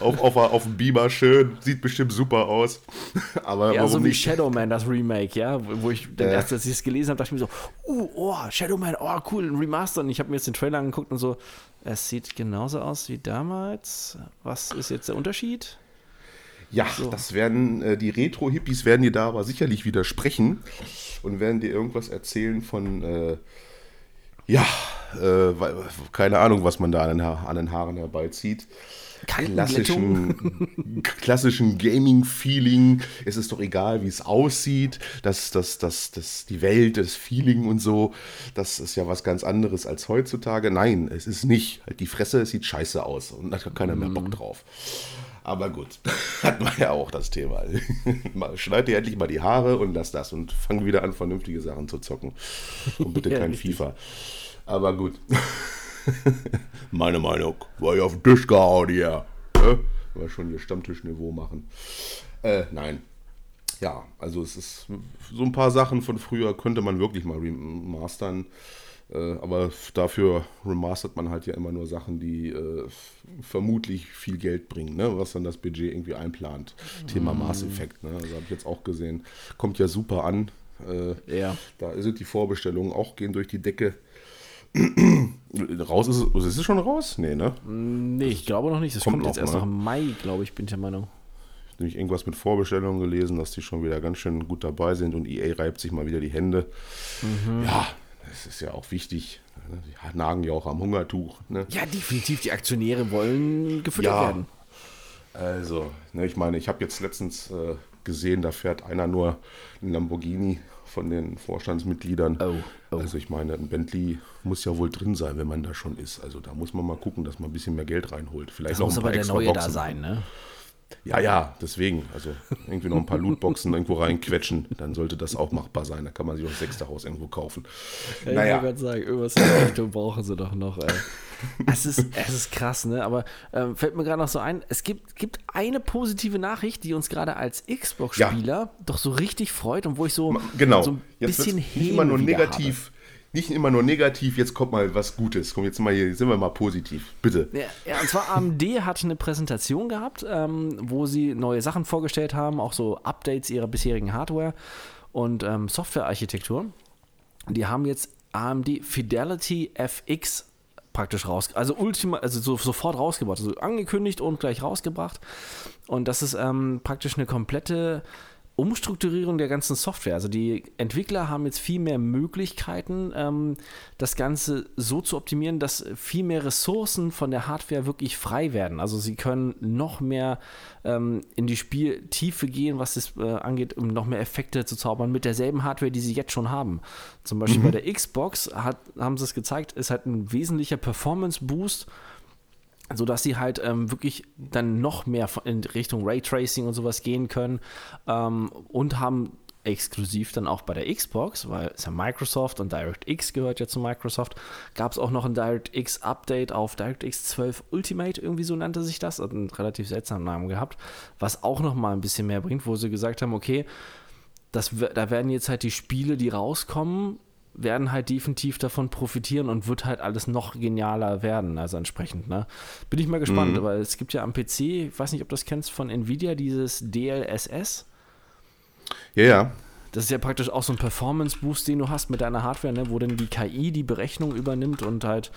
Speaker 1: auf, auf, auf dem Beamer schön, sieht bestimmt super aus. Aber
Speaker 2: Ja,
Speaker 1: warum
Speaker 2: so wie
Speaker 1: nicht?
Speaker 2: Shadowman, das Remake, ja, wo ich dann
Speaker 1: Ja.
Speaker 2: erst, als ich es gelesen habe, dachte ich mir so, uh, oh, Shadowman, oh, cool, ein Remaster. Und ich habe mir jetzt den Trailer angeguckt und so, es sieht genauso aus wie damals. Was ist jetzt der Unterschied?
Speaker 1: Ja, das werden äh, die Retro-Hippies werden dir da aber sicherlich widersprechen und werden dir irgendwas erzählen von äh, ja, äh, keine Ahnung, was man da an den, Ha- an den Haaren herbeizieht. Klassischen, klassischen Gaming-Feeling. Es ist doch egal, wie es aussieht. Das, das, das, das, die Welt, das Feeling und so, das ist ja was ganz anderes als heutzutage. Nein, es ist nicht. Halt die Fresse, es sieht scheiße aus und da hat keiner mehr Bock drauf. Aber gut, hatten wir ja auch das Thema. Schneid dir endlich mal die Haare und lass das und fang wieder an, vernünftige Sachen zu zocken. Und bitte
Speaker 2: Ja,
Speaker 1: kein
Speaker 2: richtig.
Speaker 1: Aber gut. Meine Meinung. War ja auf den Tisch gehauen hier. Ne? War schon hier Stammtischniveau machen. Äh, nein. Ja, also es ist so ein paar Sachen von früher könnte man wirklich mal remastern. Äh, aber dafür remastert man halt ja immer nur Sachen, die äh, vermutlich viel Geld bringen, ne? was dann das Budget irgendwie einplant. Thema Mass Effect, ne? also habe ich jetzt auch gesehen. Kommt ja super an. Äh,
Speaker 2: Ja.
Speaker 1: da sind die Vorbestellungen auch gehen durch die Decke. Raus ist es, ist es schon raus? Nee, ne?
Speaker 2: Nee, ich glaube noch nicht. Das kommt,
Speaker 1: Kommt
Speaker 2: jetzt
Speaker 1: noch,
Speaker 2: erst
Speaker 1: ne?
Speaker 2: noch im Mai, glaube ich, bin ich der Meinung.
Speaker 1: Nämlich irgendwas mit Vorbestellungen gelesen, dass die schon wieder ganz schön gut dabei sind und EA reibt sich mal wieder die Hände. Ja, das ist ja auch wichtig. ne? Die nagen ja auch am Hungertuch. Ne?
Speaker 2: Ja, definitiv. Die Aktionäre wollen gefüttert
Speaker 1: Ja.
Speaker 2: werden.
Speaker 1: Also, ne, ich meine, ich habe jetzt letztens äh, gesehen, da fährt einer nur einen Lamborghini von den Vorstandsmitgliedern.
Speaker 2: Oh, oh.
Speaker 1: Also ich meine, ein Bentley muss ja wohl drin sein, wenn man da schon ist. Also da muss man mal gucken, dass man ein bisschen mehr Geld reinholt. Vielleicht
Speaker 2: Das muss aber der neue da
Speaker 1: Boxen.
Speaker 2: sein, ne?
Speaker 1: Ja, ja, deswegen. Also irgendwie noch ein paar Lootboxen irgendwo reinquetschen, dann sollte das auch machbar sein. Da kann man sich auch das sechste Haus irgendwo kaufen.
Speaker 2: Ja, naja. Ich wollte gerade sagen, irgendwas in der Richtung brauchen sie doch noch, ey. es, ist, es ist krass, ne? Aber ähm, fällt mir gerade noch so ein, es gibt, gibt eine positive Nachricht, die uns gerade als Xbox-Spieler ja. doch so richtig freut und wo ich so,
Speaker 1: genau.
Speaker 2: so ein
Speaker 1: Jetzt bisschen nicht immer nur negativ. Nicht immer nur negativ, jetzt kommt mal was Gutes. Komm, jetzt mal hier, sind wir mal positiv. Bitte.
Speaker 2: Ja, ja und zwar AMD hat eine Präsentation gehabt, ähm, wo sie neue Sachen vorgestellt haben, auch so Updates ihrer bisherigen Hardware und ähm, Softwarearchitektur. Die haben jetzt AMD Fidelity FX praktisch raus, also ultima, also so, sofort rausgebracht, also angekündigt und gleich rausgebracht. Und das ist ähm, praktisch eine komplette Umstrukturierung der ganzen Software. Also die Entwickler haben jetzt viel mehr Möglichkeiten, ähm, das Ganze so zu optimieren, dass viel mehr Ressourcen von der Hardware wirklich frei werden. Also sie können noch mehr ähm, in die Spieltiefe gehen, was es äh, angeht, um noch mehr Effekte zu zaubern mit derselben Hardware, die sie jetzt schon haben. Zum Beispiel mhm. bei der Xbox hat, haben sie es gezeigt, ist halt ein wesentlicher Performance-Boost sodass sie halt ähm, wirklich dann noch mehr in Richtung Raytracing und sowas gehen können ähm, und haben exklusiv dann auch bei der Xbox, weil es ja Microsoft und DirectX gehört ja zu Microsoft, gab es auch noch ein DirectX Update auf DirectX 12 Ultimate, irgendwie so nannte sich das, hat einen relativ seltsamen Namen gehabt, was auch noch mal ein bisschen mehr bringt, wo sie gesagt haben, okay, das, da werden jetzt halt die Spiele, die rauskommen, werden halt definitiv davon profitieren und wird halt alles noch genialer werden, also entsprechend, ne? Bin ich mal gespannt, mhm. weil es gibt ja am PC, ich weiß nicht, ob du das kennst von Nvidia, dieses DLSS.
Speaker 1: Ja, ja.
Speaker 2: Das ist ja praktisch auch so ein Performance-Boost, den du hast mit deiner Hardware, ne? wo dann die KI die Berechnung übernimmt und halt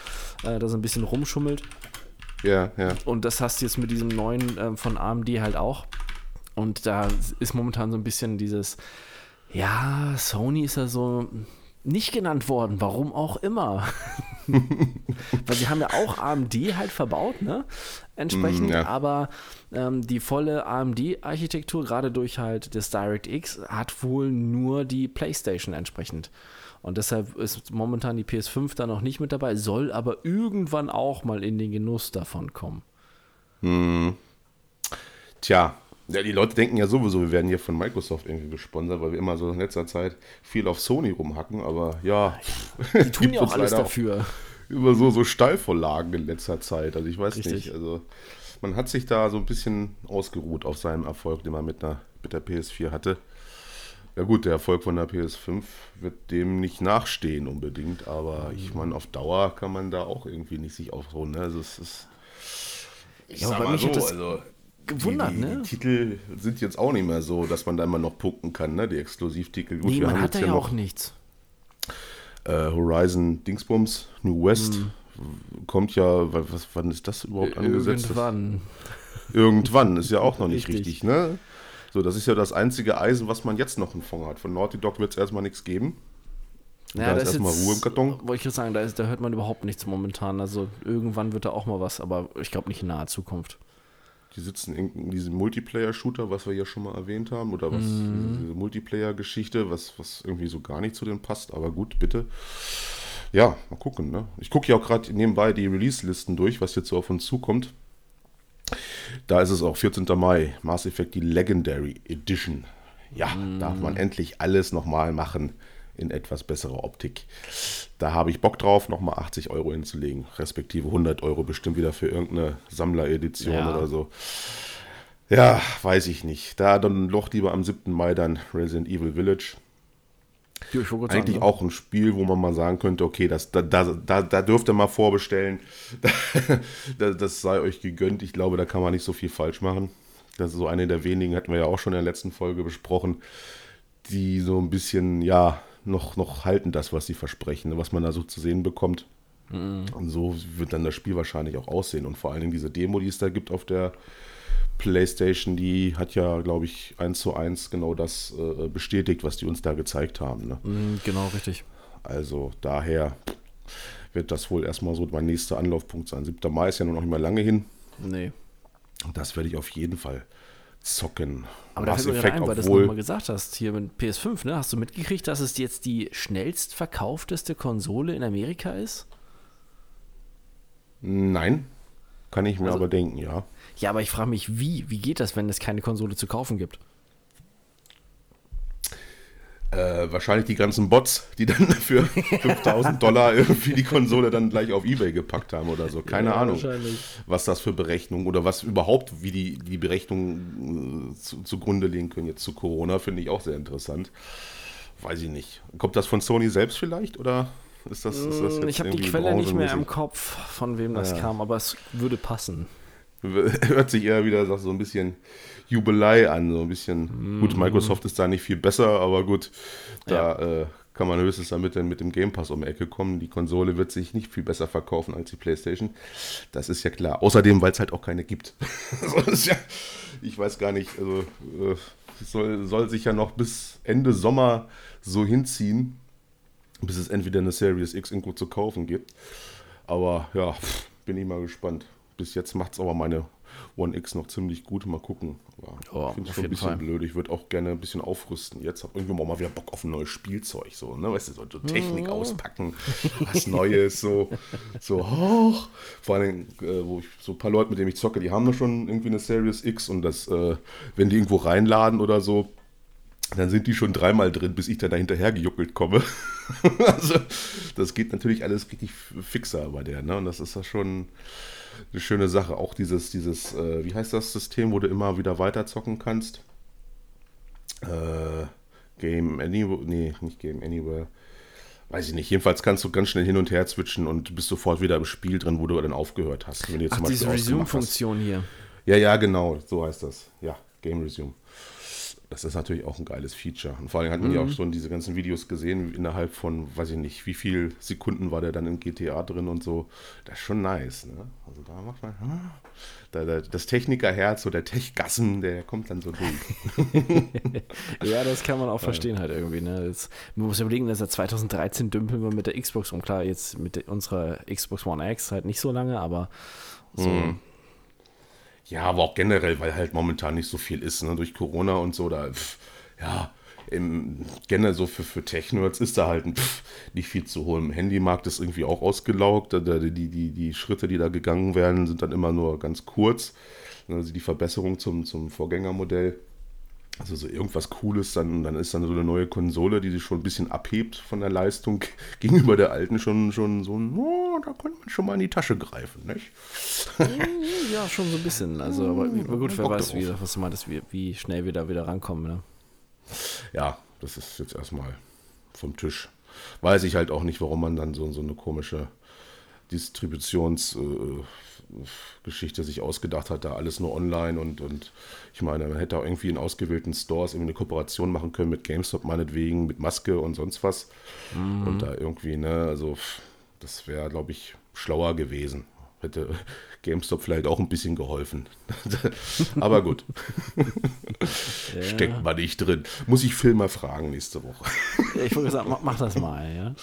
Speaker 2: äh, da so ein bisschen rumschummelt.
Speaker 1: Ja, ja.
Speaker 2: Und das hast du jetzt mit diesem neuen äh, von AMD halt auch. Und da ist momentan so ein bisschen dieses, ja, Sony ist ja so nicht genannt worden, warum auch immer. Weil sie haben ja auch AMD halt verbaut, ne? Entsprechend, mm, ja. aber ähm, die volle AMD-Architektur, gerade durch halt das DirectX, hat wohl nur die PlayStation entsprechend. Und deshalb ist momentan die PS5 da noch nicht mit dabei, soll aber irgendwann auch mal in den Genuss davon kommen.
Speaker 1: Hm. Tja, ja, die Leute denken ja sowieso, wir werden hier von Microsoft irgendwie gesponsert, weil wir immer so in letzter Zeit viel auf Sony rumhacken, aber ja.
Speaker 2: Die tun ja auch alles dafür.
Speaker 1: Über so, so Stallvorlagen in letzter Zeit. Also ich weiß Richtig. nicht. Also man hat sich da so ein bisschen ausgeruht auf seinem Erfolg, den man mit, einer, mit der PS4 hatte. Ja gut, der Erfolg von der PS5 wird dem nicht nachstehen unbedingt, aber ich meine, auf Dauer kann man da auch irgendwie nicht sich aufruhen. Ne? Also es ist. Ich ja, sag mal so, also
Speaker 2: gewundert,
Speaker 1: die, die,
Speaker 2: ne?
Speaker 1: Die Titel sind jetzt auch nicht mehr so, dass man da immer noch punkten kann, ne? Die Exklusivtitel.
Speaker 2: Gut, nee, man hat ja, ja auch nichts.
Speaker 1: Äh, Horizon Dingsbums, New West hm. kommt ja, was, wann ist das überhaupt angesetzt?
Speaker 2: Irgendwann.
Speaker 1: Irgendwann ist ja auch noch nicht richtig, richtig ne? So, das ist ja das einzige Eisen, was man jetzt noch im Fond hat. Von Naughty Dog wird es erstmal nichts geben.
Speaker 2: Ja, da ist erstmal Ruhe im Karton. Wollte ich sagen, da, ist, da hört man überhaupt nichts momentan. Also irgendwann wird da auch mal was, aber ich glaube nicht in naher Zukunft.
Speaker 1: Die sitzen in diesem Multiplayer-Shooter, was wir ja schon mal erwähnt haben, oder was, mhm. diese Multiplayer-Geschichte, was, was irgendwie so gar nicht zu denen passt, aber gut, bitte. Ja, mal gucken, ne? Ich gucke ja auch gerade nebenbei die Release-Listen durch, was jetzt so auf uns zukommt. Da ist es auch 14. Mai, Mass Effect, die Legendary Edition. Ja, mhm. darf man endlich alles nochmal machen in etwas besserer Optik. Da habe ich Bock drauf, nochmal 80 Euro hinzulegen, respektive 100 Euro bestimmt wieder für irgendeine Sammleredition ja. oder so. Ja, weiß ich nicht. Da dann doch lieber am 7. Mai dann Resident Evil Village. Eigentlich sagen, auch ein Spiel, wo man mal sagen könnte, okay, das, da, da, da, da dürft ihr mal vorbestellen. das sei euch gegönnt. Ich glaube, da kann man nicht so viel falsch machen. Das ist so eine der wenigen, hatten wir ja auch schon in der letzten Folge besprochen, die so ein bisschen, ja, noch, noch halten das, was sie versprechen, was man da so zu sehen bekommt. Mhm. Und so wird dann das Spiel wahrscheinlich auch aussehen. Und vor allen Dingen diese Demo, die es da gibt auf der PlayStation, die hat ja, glaube ich, eins zu eins genau das äh, bestätigt, was die uns da gezeigt haben. Ne?
Speaker 2: Mhm, genau, richtig.
Speaker 1: Also daher wird das wohl erstmal so mein nächster Anlaufpunkt sein. 7. Mai ist ja noch nicht mehr lange hin.
Speaker 2: Nee.
Speaker 1: Das werde ich auf jeden Fall zocken.
Speaker 2: Aber da fällt mir ein, weil du das nochmal gesagt hast, hier mit PS5, ne? Hast du mitgekriegt, dass es jetzt die schnellst verkaufteste Konsole in Amerika ist?
Speaker 1: Nein. kann ich mir
Speaker 2: Also-
Speaker 1: aber denken, ja.
Speaker 2: Ja, aber ich frage mich, wie? Wie geht das, wenn es keine Konsole zu kaufen gibt?
Speaker 1: Äh, wahrscheinlich die ganzen Bots, die dann für 5000 Dollar irgendwie die Konsole dann gleich auf Ebay gepackt haben oder so. Keine
Speaker 2: Ja,
Speaker 1: Ahnung, was das für Berechnungen oder was überhaupt, wie die, die Berechnungen äh, zu, zugrunde legen können jetzt zu Corona, finde ich auch sehr interessant. Weiß ich nicht. Kommt das von Sony selbst vielleicht oder ist das, ist das jetzt
Speaker 2: Mm, ich habe die Quelle nicht mehr im? Kopf, von wem das
Speaker 1: Ja.
Speaker 2: kam, aber es würde passen.
Speaker 1: Hört sich eher wieder so ein bisschen Jubelei an, so ein bisschen. Gut, Microsoft ist da nicht viel besser, aber gut, da äh, kann man höchstens damit dann mit dem Game Pass um die Ecke kommen. Die Konsole wird sich nicht viel besser verkaufen als die PlayStation. Das ist ja klar. Außerdem, weil es halt auch keine gibt. ja, ich weiß gar nicht, also äh, es soll, soll sich ja noch bis Ende Sommer so hinziehen, bis es entweder eine Series X irgendwo zu kaufen gibt. Aber ja, bin ich mal gespannt. Bis jetzt macht es aber meine One X noch ziemlich gut. Mal gucken.
Speaker 2: Ja,
Speaker 1: ich finde es schon ein bisschen
Speaker 2: Fall.
Speaker 1: blöd. Ich würde auch gerne ein bisschen aufrüsten. Jetzt habe irgendwann auch mal wieder Bock auf ein neues Spielzeug. So, ne? Weißt du, so, so Technik auspacken, was Neues, so, so hoch. Vor allem, äh, wo ich so ein paar Leute, mit denen ich zocke, die haben schon irgendwie eine Series X und das, äh, wenn die irgendwo reinladen oder so, dann sind die schon dreimal drin, bis ich dann da hinterher gejuckelt komme. also, das geht natürlich alles richtig fixer bei der, ne? Und das ist ja schon eine schöne Sache. Auch dieses, dieses, äh, wie heißt das System, wo du immer wieder weiter zocken kannst? Äh, Game Anywhere, nee, nicht Game Anywhere. Weiß ich nicht. Jedenfalls kannst du ganz schnell hin und her switchen und bist sofort wieder im Spiel drin, wo du dann aufgehört hast. Wenn du jetzt
Speaker 2: Ach,
Speaker 1: zum
Speaker 2: diese. Resume-Funktion hier.
Speaker 1: Ja, ja, genau, so heißt das. Ja, Game Resume. Das ist natürlich auch ein geiles Feature. Und vor allem hat man ja auch schon diese ganzen Videos gesehen, innerhalb von, weiß ich nicht, wie viel Sekunden war der dann in GTA drin und so. Das ist schon nice, ne? Also da macht man, ah, da, da, das Technikerherz oder der Techgassen, der kommt dann so durch.
Speaker 2: Ja, das kann man auch verstehen halt irgendwie. Ne? Jetzt, man muss ja überlegen, dass seit 2013 dümpeln wir mit der Xbox rum. Klar, jetzt mit unserer Xbox One X halt nicht so lange, aber so.
Speaker 1: Ja, aber auch generell, weil halt momentan nicht so viel ist, ne? durch Corona und so, da, pff, ja, im, generell so für, für Tech-Nerds ist da halt pff, nicht viel zu holen. Im Handymarkt ist irgendwie auch ausgelaugt, da, die, die, die Schritte, die da gegangen werden, sind dann immer nur ganz kurz. Also die Verbesserung zum, zum Vorgängermodell. Also so irgendwas Cooles, dann, dann ist dann so eine neue Konsole, die sich schon ein bisschen abhebt von der Leistung gegenüber der alten, schon, schon so ein, da könnte man schon mal in die Tasche greifen, nicht?
Speaker 2: Ja, schon so ein bisschen. Also, aber, aber gut, wer weiß, wie, was du meintest, wie, wie schnell wir da wieder rankommen. Ne?
Speaker 1: ja, das ist jetzt erstmal vom Weiß ich halt auch nicht, warum man dann so, so eine komische Distributionsgeschichte äh, sich ausgedacht hat, da alles nur online und, und ich meine, man hätte auch irgendwie in ausgewählten Stores irgendwie eine Kooperation machen können mit GameStop meinetwegen, mit Maske und sonst was. Und da irgendwie, ne, also das wäre, glaube ich, schlauer gewesen. Hätte GameStop vielleicht auch ein bisschen geholfen. Aber gut. Steckt man nicht drin. Muss ich Phil mal fragen nächste Woche.
Speaker 2: Ich wollte sagen, mach, das mal, ja.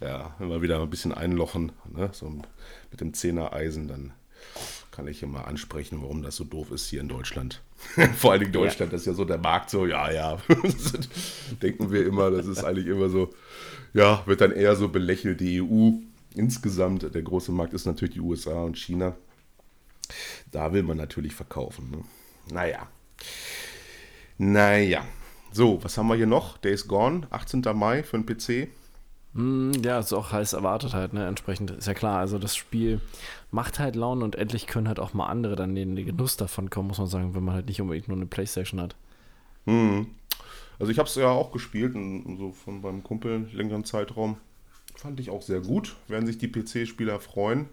Speaker 1: Ja, wenn wir wieder ein bisschen einlochen, ne? so mit dem Zehner-Eisen, dann kann ich immer ansprechen, warum das so doof ist hier in Deutschland. Vor allen Dingen Deutschland, das ist ja so der Markt so, ja, ja. Denken wir immer, das ist eigentlich immer so, ja, wird dann eher so belächelt, die EU insgesamt. Der große Markt ist natürlich die USA und China. Da will man natürlich verkaufen. Ne? Naja. Naja. So, was haben wir hier noch? Days Gone, 18. Mai für den PC.
Speaker 2: Hm, Ja, ist auch heiß erwartet halt, ne? Entsprechend ist ja klar. Also das Spiel macht halt Laune und endlich können halt auch mal andere dann in den Genuss davon kommen, muss man sagen, wenn man halt nicht unbedingt nur eine Playstation hat.
Speaker 1: Mhm. Also ich habe es ja auch gespielt, so von meinem Kumpel längeren Zeitraum. Fand ich auch sehr gut, werden sich die PC-Spieler freuen.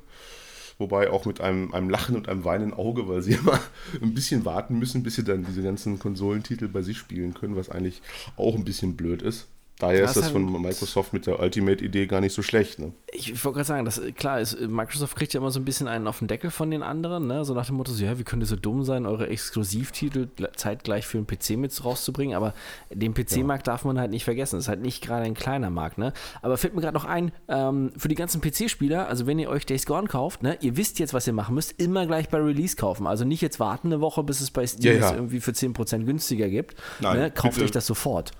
Speaker 1: Wobei auch mit einem, einem Lachen und einem weinenden Auge, weil sie immer ein bisschen warten müssen, bis sie dann diese ganzen Konsolentitel bei sich spielen können, was eigentlich auch ein bisschen blöd ist. Daher
Speaker 2: Das
Speaker 1: ist das
Speaker 2: ist
Speaker 1: von
Speaker 2: halt-
Speaker 1: Microsoft mit der Ultimate-Idee gar nicht so schlecht. Ne?
Speaker 2: Ich, wollte gerade sagen, das, klar, ist, Microsoft kriegt ja immer so ein bisschen einen auf den Deckel von den anderen, ne? so nach dem Motto, so, ja, wie könnt ihr so dumm sein, eure Exklusivtitel gle- zeitgleich für den PC mit rauszubringen, aber den PC-Markt darf man halt nicht vergessen, das ist halt nicht gerade ein kleiner Markt. Ne? Aber fällt mir gerade noch ein, ähm, für die ganzen PC-Spieler, also wenn ihr euch Days Gone kauft, ne, ihr wisst jetzt, was ihr machen müsst, immer gleich bei Release kaufen, also nicht jetzt warten eine Woche, bis es bei Steam
Speaker 1: Ja, ja.
Speaker 2: irgendwie für 10% günstiger gibt,
Speaker 1: Nein,
Speaker 2: ne? kauft
Speaker 1: bitte.
Speaker 2: euch das sofort.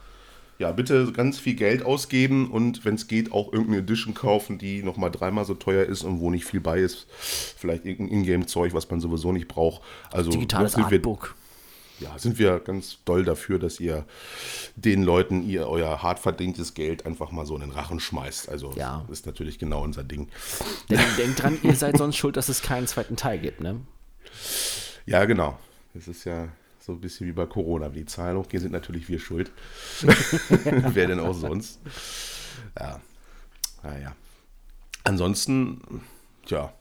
Speaker 1: Ja, bitte ganz viel Geld ausgeben und wenn es geht, auch irgendeine Edition kaufen, die nochmal dreimal so teuer ist und wo nicht viel bei ist. Vielleicht irgendein Ingame-Zeug, was man sowieso nicht braucht. Also
Speaker 2: Digitales
Speaker 1: sind wir,
Speaker 2: Artbook.
Speaker 1: ja, sind wir ganz doll dafür, dass ihr den Leuten ihr euer hart verdientes Geld einfach mal so in den Rachen schmeißt. Also
Speaker 2: Ja.
Speaker 1: ist natürlich genau unser Ding.
Speaker 2: Denn denkt dran, ihr seid sonst schuld, dass es keinen zweiten Teil gibt, ne?
Speaker 1: Ja, genau. Das ist ja so ein bisschen wie bei Corona. Wenn die Zahlen hochgehen, sind natürlich wir schuld. Wer denn auch sonst? Ja. Naja. Ansonsten, tja,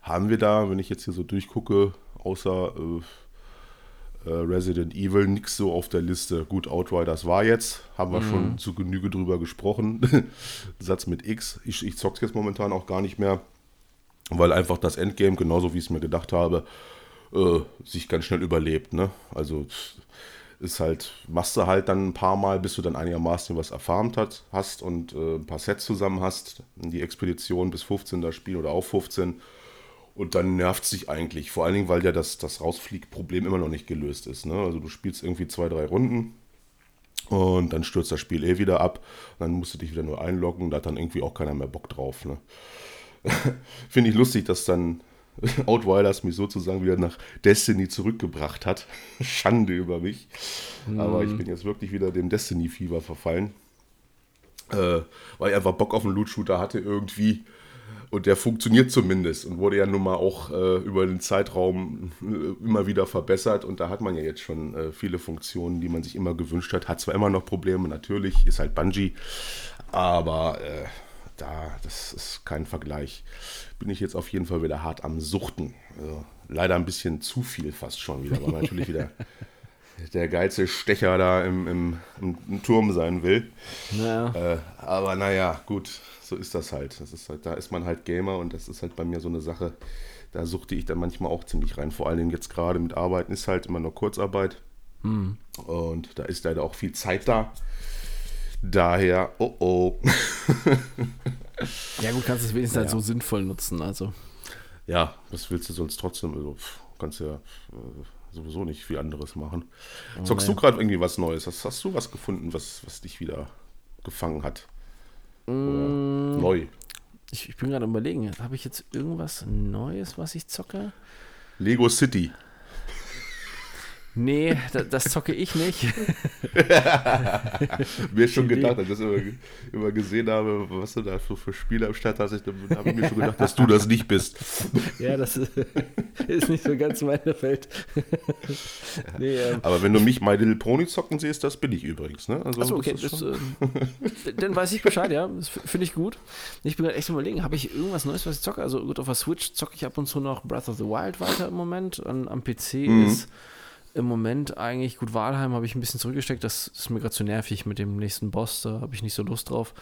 Speaker 1: haben wir da, wenn ich jetzt hier so durchgucke, außer äh, äh, Resident Evil nichts so auf der Liste. Gut, Outriders war jetzt, haben wir schon zu Genüge drüber gesprochen. Satz mit X. Ich, ich zock's jetzt momentan auch gar nicht mehr, weil einfach das Endgame, genauso wie ich es mir gedacht habe, äh, sich ganz schnell überlebt. Ne? Also ist halt, machst du halt dann ein paar Mal, bis du dann einigermaßen was erfarmt hat, hast und äh, ein paar Sets zusammen hast. Die Expedition bis 15 das Spiel oder auf 15. Und dann nervt sich eigentlich. Vor allen Dingen, weil ja das, das Rausflieg-Problem immer noch nicht gelöst ist. Ne? Also du spielst irgendwie zwei, drei Runden und dann stürzt das Spiel eh wieder ab. Und dann musst du dich wieder nur einloggen. Da hat dann irgendwie auch keiner mehr Bock drauf. Ne? Finde ich lustig, dass dann Outriders mich sozusagen wieder nach Destiny zurückgebracht hat. Schande über mich. Aber ich bin jetzt wirklich wieder dem Destiny-Fieber verfallen. Äh, weil ich einfach Bock auf einen Loot-Shooter hatte irgendwie. Und der funktioniert zumindest und wurde ja nun mal auch äh, über den Zeitraum äh, immer wieder verbessert. Und da hat man ja jetzt schon äh, viele Funktionen, die man sich immer gewünscht hat. Hat zwar immer noch Probleme, natürlich, ist halt Bungie. Aber äh, da, das ist kein Vergleich. Bin ich jetzt auf jeden Fall wieder hart am Suchten. Also, leider ein bisschen zu viel fast schon wieder, weil natürlich wieder der geilste Stecher da im, im, im Turm sein will.
Speaker 2: Naja.
Speaker 1: Äh, aber naja, gut, so ist das halt. Das ist halt. Da ist man halt Gamer und das ist halt bei mir so eine Sache, da suchte ich dann manchmal auch ziemlich rein. Vor allen Dingen jetzt gerade mit Arbeiten ist halt immer nur Kurzarbeit. Und da ist leider auch viel Zeit da. Daher, oh oh.
Speaker 2: Ja gut, kannst du es wenigstens halt
Speaker 1: Ja.
Speaker 2: so sinnvoll nutzen, also.
Speaker 1: ja, was willst du sonst trotzdem? Also, kannst ja äh, sowieso nicht viel anderes machen. Zockst du gerade irgendwie was Neues? Hast, hast du was gefunden, was, was dich wieder gefangen hat? Oder neu?
Speaker 2: Ich, ich bin gerade am überlegen, habe ich jetzt irgendwas Neues, was ich zocke?
Speaker 1: Lego City.
Speaker 2: Nee, da, das zocke ich nicht.
Speaker 1: Mir schon gedacht, als ich das immer, immer gesehen habe, was du da für, für Spiele am Start hast, habe ich mir schon gedacht, dass du das nicht bist.
Speaker 2: ja, das ist, ist nicht so ganz meine Welt. nee, ähm,
Speaker 1: Aber wenn du mich My Little Pony zocken siehst, das bin ich übrigens. Ne? Also,
Speaker 2: Achso, okay,
Speaker 1: das
Speaker 2: das, äh, dann weiß ich Bescheid, ja. Das finde ich gut. Ich bin gerade echt überlegen, habe ich irgendwas Neues, was ich zocke? Also gut, auf der Switch zocke ich ab und zu noch Breath of the Wild weiter im Moment. An, am PC
Speaker 1: Mhm.
Speaker 2: ist im Moment eigentlich, gut, Valheim habe ich ein bisschen zurückgesteckt. Das ist mir gerade zu nervig mit dem nächsten Boss, da habe ich nicht so Lust drauf.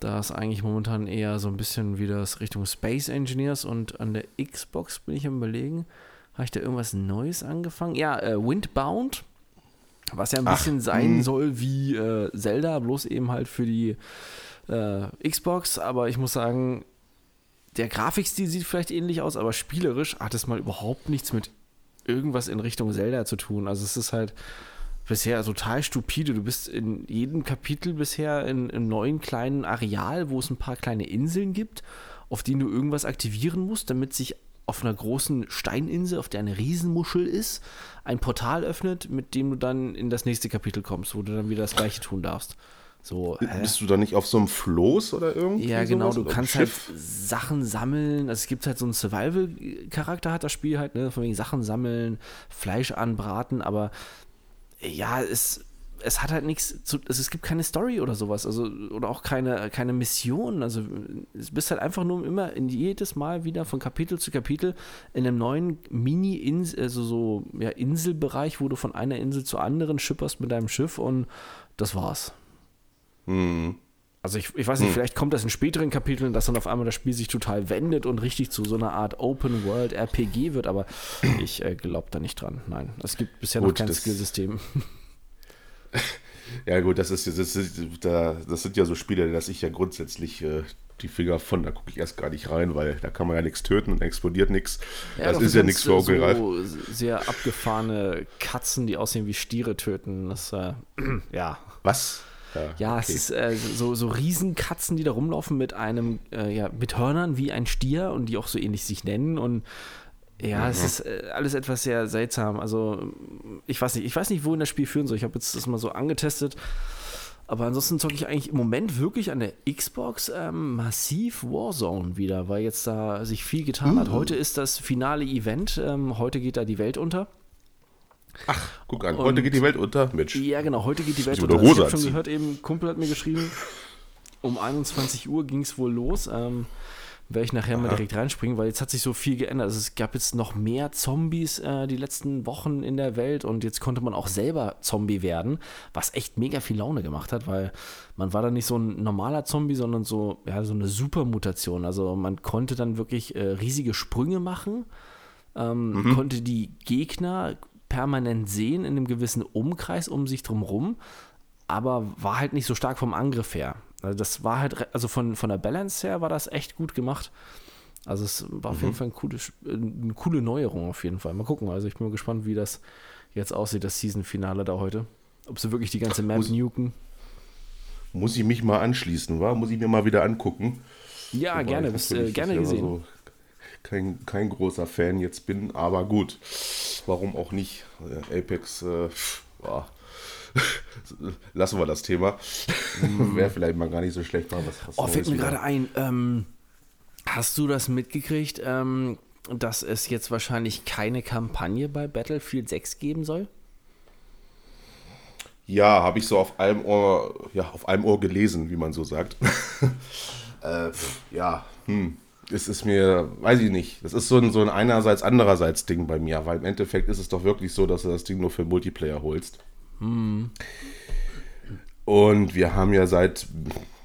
Speaker 2: Da ist eigentlich momentan eher so ein bisschen wieder das Richtung Space Engineers und an der Xbox bin ich am überlegen, habe ich da irgendwas Neues angefangen? Ja, äh, Windbound, was ja ein
Speaker 1: Ach,
Speaker 2: bisschen sein
Speaker 1: mh.
Speaker 2: soll wie äh, Zelda, bloß eben halt für die äh, Xbox. Aber ich muss sagen, der Grafikstil sieht vielleicht ähnlich aus, aber spielerisch hat es mal überhaupt nichts mit irgendwas in Richtung Zelda zu tun. Also es ist halt bisher total stupide. Du bist in jedem Kapitel bisher in einem neuen kleinen Areal, wo es ein paar kleine Inseln gibt, auf denen du irgendwas aktivieren musst, damit sich auf einer großen Steininsel, auf der eine Riesenmuschel ist, ein Portal öffnet, mit dem du dann in das nächste Kapitel kommst, wo du dann wieder das gleiche tun darfst. So, hä?
Speaker 1: Bist du da nicht auf so einem Floß oder irgendwie?
Speaker 2: Ja, genau, du kannst halt? Sachen sammeln. Also es gibt halt so einen Survival-Charakter, hat das Spiel halt, ne? Von wegen Sachen sammeln, Fleisch anbraten, aber ja, es, es hat halt nichts zu. Also es gibt keine Story oder sowas, also oder auch keine, keine Mission. Also es bist halt einfach nur immer in jedes Mal wieder von Kapitel zu Kapitel in einem neuen Mini-Insel, also so ja, Inselbereich, wo du von einer Insel zur anderen schipperst mit deinem Schiff und das war's.
Speaker 1: Hm.
Speaker 2: Also ich, ich weiß nicht, vielleicht kommt das in späteren Kapiteln, dass dann auf einmal das Spiel sich total wendet und richtig zu so einer Art Open World RPG wird, aber ich äh, glaube da nicht dran. Nein, es gibt bisher noch
Speaker 1: Gut,
Speaker 2: kein
Speaker 1: das-
Speaker 2: Skillsystem.
Speaker 1: Ja, gut, das, ist, das, ist, da, das sind ja so Spiele, da lasse ich ja grundsätzlich äh, die Finger von. Da gucke ich erst gar nicht rein, weil da kann man ja nichts töten und explodiert nichts. das
Speaker 2: doch,
Speaker 1: ist ja nichts für
Speaker 2: so sehr abgefahrene Katzen, die aussehen wie Stiere töten. Das, äh, ja.
Speaker 1: Was? Ja.
Speaker 2: Ja,
Speaker 1: okay.
Speaker 2: es ist äh, so, so Riesenkatzen, die da rumlaufen mit einem, äh, ja, mit Hörnern wie ein Stier und die auch so ähnlich sich nennen und ja, es ist äh, alles etwas sehr seltsam. Also, ich weiß nicht, ich weiß nicht, wohin das Spiel führen soll. Ich habe jetzt das mal so angetestet. Aber ansonsten zocke ich eigentlich im Moment wirklich an der Xbox ähm, massiv Warzone wieder, weil jetzt da sich viel getan hat. Heute ist das finale Event. Ähm, heute geht da die Welt unter.
Speaker 1: Guck an, heute geht die Welt unter. Mensch.
Speaker 2: Ja, genau, heute geht die Welt unter. Also ich
Speaker 1: Hose
Speaker 2: habe schon gehört, eben, Kumpel hat mir geschrieben, um 21 Uhr ging es wohl los. Ähm, werde ich nachher mal direkt reinspringen, weil jetzt hat sich so viel geändert. Also es gab jetzt noch mehr Zombies äh, die letzten Wochen in der Welt und jetzt konnte man auch selber Zombie werden, was echt mega viel Laune gemacht hat, weil man war dann nicht so ein normaler Zombie, sondern so, ja, so eine Supermutation. Also man konnte dann wirklich äh, riesige Sprünge machen, ähm, konnte die Gegner permanent sehen in einem gewissen Umkreis um sich drumherum, aber war halt nicht so stark vom Angriff her. Also das war halt, also von, von der Balance her war das echt gut gemacht. Also es war auf jeden Fall ein cooles, eine coole Neuerung auf jeden Fall. Mal gucken. Also ich bin mal gespannt, wie das jetzt aussieht, das Season-Finale da heute. Ob sie wirklich die ganze Map
Speaker 1: Muss-
Speaker 2: nuken.
Speaker 1: Muss ich mich mal anschließen, wa? Muss ich mir mal wieder angucken.
Speaker 2: Ja,
Speaker 1: Wobei
Speaker 2: gerne, bist äh, gerne gesehen.
Speaker 1: so kein, kein großer Fan jetzt bin, aber gut. Warum auch nicht? Äh, Apex, äh, boah. lassen wir das Thema. Wäre vielleicht mal gar nicht so schlecht, mal was, was
Speaker 2: Mhm. Oh, fällt mir gerade ein. Ähm, hast du das mitgekriegt, ähm, dass es jetzt wahrscheinlich keine Kampagne bei Battlefield 6 geben soll?
Speaker 1: Ja, habe ich so auf einem Ohr, ja, auf einem Ohr gelesen, wie man so sagt. äh, ja, hm. Es ist mir, weiß ich nicht, das ist so ein, so ein einerseits, andererseits Ding bei mir, weil im Endeffekt ist es doch wirklich so, dass du das Ding nur für Multiplayer holst. Und wir haben ja seit,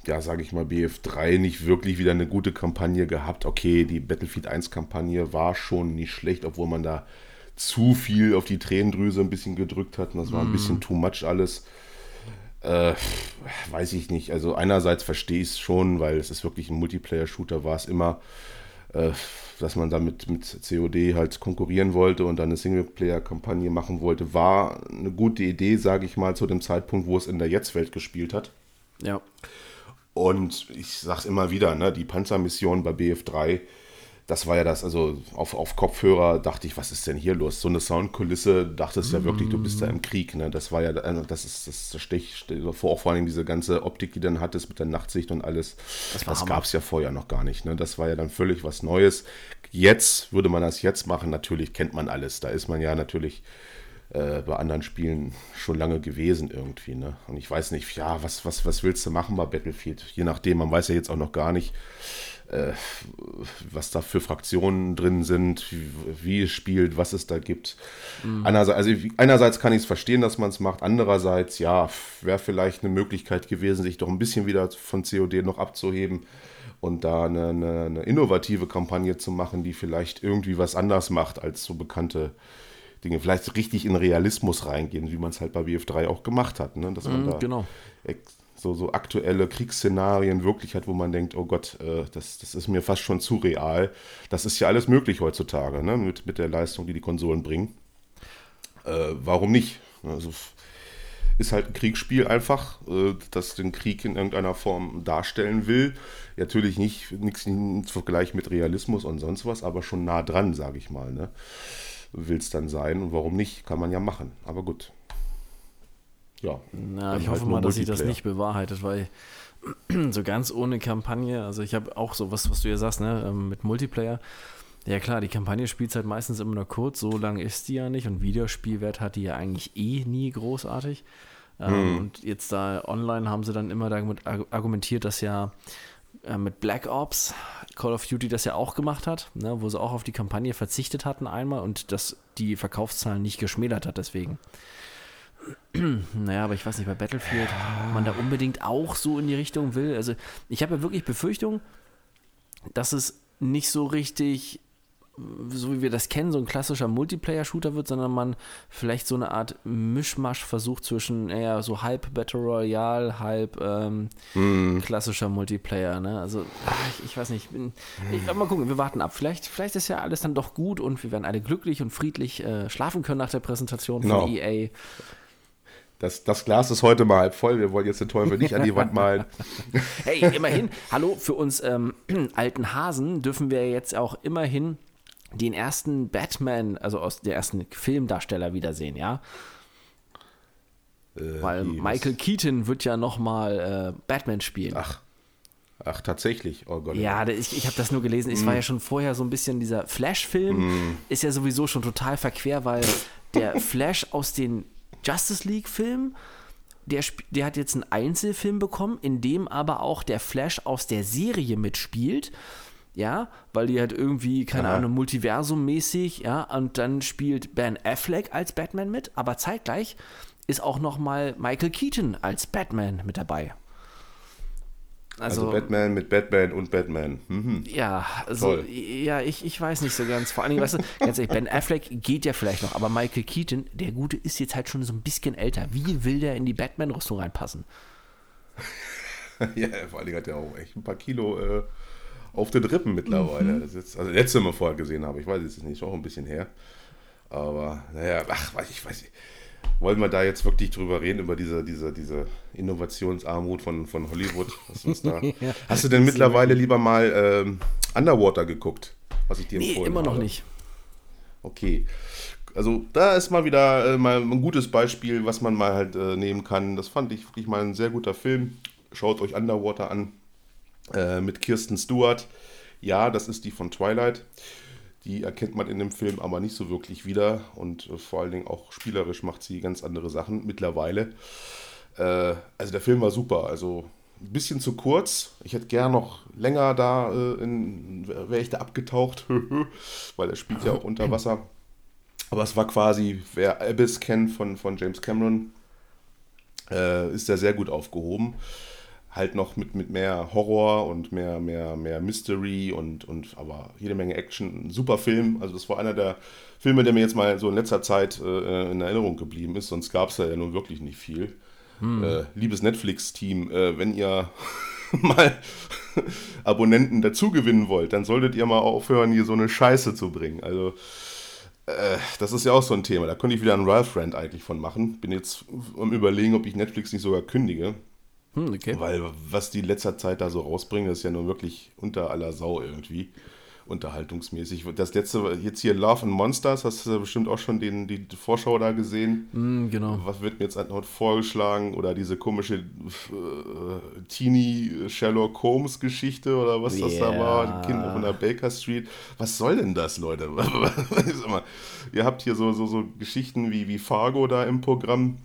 Speaker 1: ja, sage ich mal, BF3 nicht wirklich wieder eine gute Kampagne gehabt. Okay, die Battlefield 1 Kampagne war schon nicht schlecht, obwohl man da zu viel auf die Tränendrüse ein bisschen gedrückt hat. Und das war ein bisschen too much alles. Äh, weiß ich nicht. Also einerseits verstehe ich es schon, weil es ist wirklich ein Multiplayer-Shooter, war es immer, äh, dass man damit mit COD halt konkurrieren wollte und dann eine Singleplayer-Kampagne machen wollte, war eine gute Idee, sage ich mal, zu dem Zeitpunkt, wo es in der Jetzt-Welt gespielt hat.
Speaker 2: Ja.
Speaker 1: Und ich sag's immer wieder, ne, die Panzermission bei BF3, das war ja das, also auf, auf Kopfhörer dachte ich, was ist denn hier los? So eine Soundkulisse, dachtest ja wirklich, du bist da im Krieg, ne? Das war ja, äh, das ist das, dir vor, vor allem diese ganze Optik, die dann hattest mit der Nachtsicht und alles,
Speaker 2: Das
Speaker 1: das,
Speaker 2: war
Speaker 1: gab's ja vorher noch gar nicht, ne? Das war ja dann völlig was Neues. Jetzt würde man das jetzt machen, natürlich kennt man alles. Da ist man ja natürlich äh, bei anderen Spielen schon lange gewesen irgendwie. Ne? Und ich weiß nicht, ja, was, was, was willst du machen bei Battlefield? Je nachdem, man weiß ja jetzt auch noch gar nicht, äh, was da für Fraktionen drin sind, wie, wie es spielt, was es da gibt. Einerseits, also einerseits kann ich es verstehen, dass man es macht, andererseits, ja, wäre vielleicht eine Möglichkeit gewesen, sich doch ein bisschen wieder von COD noch abzuheben und da eine, eine, eine innovative Kampagne zu machen, die vielleicht irgendwie was anders macht als so bekannte Dinge. Vielleicht richtig in Realismus reingehen, wie man es halt bei BF3 auch gemacht hat. Ne? Dass man
Speaker 2: Mhm,
Speaker 1: da
Speaker 2: genau.
Speaker 1: So, so aktuelle Kriegsszenarien wirklich hat, wo man denkt, oh Gott, äh, das, das ist mir fast schon zu real. Das ist ja alles möglich heutzutage, ne? mit, mit der Leistung, die die Konsolen bringen. Äh, warum nicht? Also, ist halt ein Kriegsspiel einfach, äh, das den Krieg in irgendeiner Form darstellen will. Natürlich nicht nichts im Vergleich mit Realismus und sonst was, aber schon nah dran, sage ich mal. Ne? Will es dann sein und warum nicht, kann man ja machen. Aber gut. Ja.
Speaker 2: Na, ich
Speaker 1: halt
Speaker 2: hoffe mal, dass sich das nicht bewahrheitet, weil so ganz ohne Kampagne, also ich habe auch so was, was du ja sagst, ne, ähm, mit Multiplayer. Ja klar, die Kampagne spielt halt meistens immer nur kurz, so lang ist die ja nicht und Videospielwert hat die ja eigentlich eh nie großartig. Ähm, Und jetzt da online haben sie dann immer damit arg- argumentiert, dass ja äh, mit Black Ops Call of Duty das ja auch gemacht hat, ne, wo sie auch auf die Kampagne verzichtet hatten einmal und das die Verkaufszahlen nicht geschmälert hat deswegen. Naja, aber ich weiß nicht, bei Battlefield, ob man da unbedingt auch so in die Richtung will. Also ich habe ja wirklich Befürchtung, dass es nicht so richtig, so wie wir das kennen, so ein klassischer Multiplayer-Shooter wird, sondern man vielleicht so eine Art Mischmasch versucht zwischen eher so halb Battle Royale, halb ähm, klassischer Multiplayer. Ne? Also ah, ich, ich weiß nicht, ich bin, ich, mal gucken, wir warten ab. Vielleicht, vielleicht ist ja alles dann doch gut und wir werden alle glücklich und friedlich äh, schlafen können nach der Präsentation
Speaker 1: Genau.
Speaker 2: von E EA.
Speaker 1: Das, das Glas ist heute mal halb voll. Wir wollen jetzt den Teufel nicht an die Wand malen.
Speaker 2: Hey, immerhin, hallo, für uns ähm, alten Hasen dürfen wir jetzt auch immerhin den ersten Batman, also aus der ersten Filmdarsteller wiedersehen, ja?
Speaker 1: Äh,
Speaker 2: Weil Michael Keaton wird ja nochmal äh, Batman spielen.
Speaker 1: Ach, ach, tatsächlich. Oh Gott.
Speaker 2: Ja, der- ich, ich habe das nur gelesen. Es war ja schon vorher so ein bisschen dieser Flash-Film. Ist ja sowieso schon total verquer, weil der Flash aus den Justice League-Filmen, der, der hat jetzt einen Einzelfilm bekommen, in dem aber auch der Flash aus der Serie mitspielt. Ja, weil die halt irgendwie, keine
Speaker 1: Aha.
Speaker 2: Ahnung, Multiversum-mäßig, ja, und dann spielt Ben Affleck als Batman mit, aber zeitgleich ist auch nochmal Michael Keaton als Batman mit dabei.
Speaker 1: Also, Batman mit Batman und Batman. Mhm.
Speaker 2: Ja, also,
Speaker 1: Toll.
Speaker 2: ja, ich, ich weiß nicht so ganz. Vor allen Dingen, weißt du, ganz ehrlich, Ben Affleck geht ja vielleicht noch, aber Michael Keaton, der Gute, ist jetzt halt schon so ein bisschen älter. Wie will der in die Batman-Rüstung reinpassen?
Speaker 1: Ja, vor allen Dingen hat er auch echt ein paar Kilo äh, auf den Rippen mittlerweile.
Speaker 2: Mhm.
Speaker 1: Das ist also letzte Mal vorher gesehen habe, ich weiß es nicht, ist auch ein bisschen her. Aber naja, ach, weiß ich weiß nicht. Wollen wir da jetzt wirklich drüber reden, über diese, diese, diese Innovationsarmut von, von Hollywood?
Speaker 2: Ja,
Speaker 1: Hast du denn mittlerweile lieber mal ähm, Underwater geguckt? Was ich dir
Speaker 2: Nee,
Speaker 1: empfohlen
Speaker 2: immer noch
Speaker 1: habe?
Speaker 2: nicht.
Speaker 1: Okay. Also da ist mal wieder äh, mal ein gutes Beispiel, was man mal halt äh, nehmen kann. Das fand ich wirklich mal ein sehr guter Film. Schaut euch Underwater an äh, mit Kirsten Stewart. Ja, das ist die von Twilight. Die erkennt man in dem Film aber nicht so wirklich wieder und äh, vor allen Dingen auch spielerisch macht sie ganz andere Sachen mittlerweile. Äh, also der Film war super. Also ein bisschen zu kurz. Ich hätte gern noch länger da, äh, wäre ich da abgetaucht, weil er spielt ja auch unter Wasser. Aber es war quasi, wer Abyss kennt von, von James Cameron, äh, ist da sehr gut aufgehoben. Halt noch mit, mit mehr Horror und mehr, mehr, mehr Mystery und, und aber jede Menge Action. Ein super Film. Also das war einer der Filme, der mir jetzt mal so in letzter Zeit äh, in Erinnerung geblieben ist. Sonst gab es ja nun wirklich nicht viel. Äh, liebes Netflix-Team, äh, wenn ihr mal Abonnenten dazugewinnen wollt, dann solltet ihr mal aufhören, hier so eine Scheiße zu bringen. Also äh, das ist ja auch so ein Thema. Da könnte ich wieder einen Ralph-Rand eigentlich von machen. Bin jetzt am überlegen, ob ich Netflix nicht sogar kündige.
Speaker 2: Hm, okay.
Speaker 1: Weil was die in letzter Zeit da so rausbringen, das ist ja nun wirklich unter aller Sau irgendwie. Unterhaltungsmäßig. Das letzte, jetzt hier Love and Monsters, hast du bestimmt auch schon den, die Vorschau da gesehen.
Speaker 2: Hm, genau.
Speaker 1: Was wird mir jetzt heute vorgeschlagen? Oder diese komische äh, Teenie Sherlock Holmes Geschichte oder was das da war? Kinder von der Baker Street. Was soll denn das, Leute? Mal, ihr habt hier so, so, so Geschichten wie, wie Fargo da im Programm.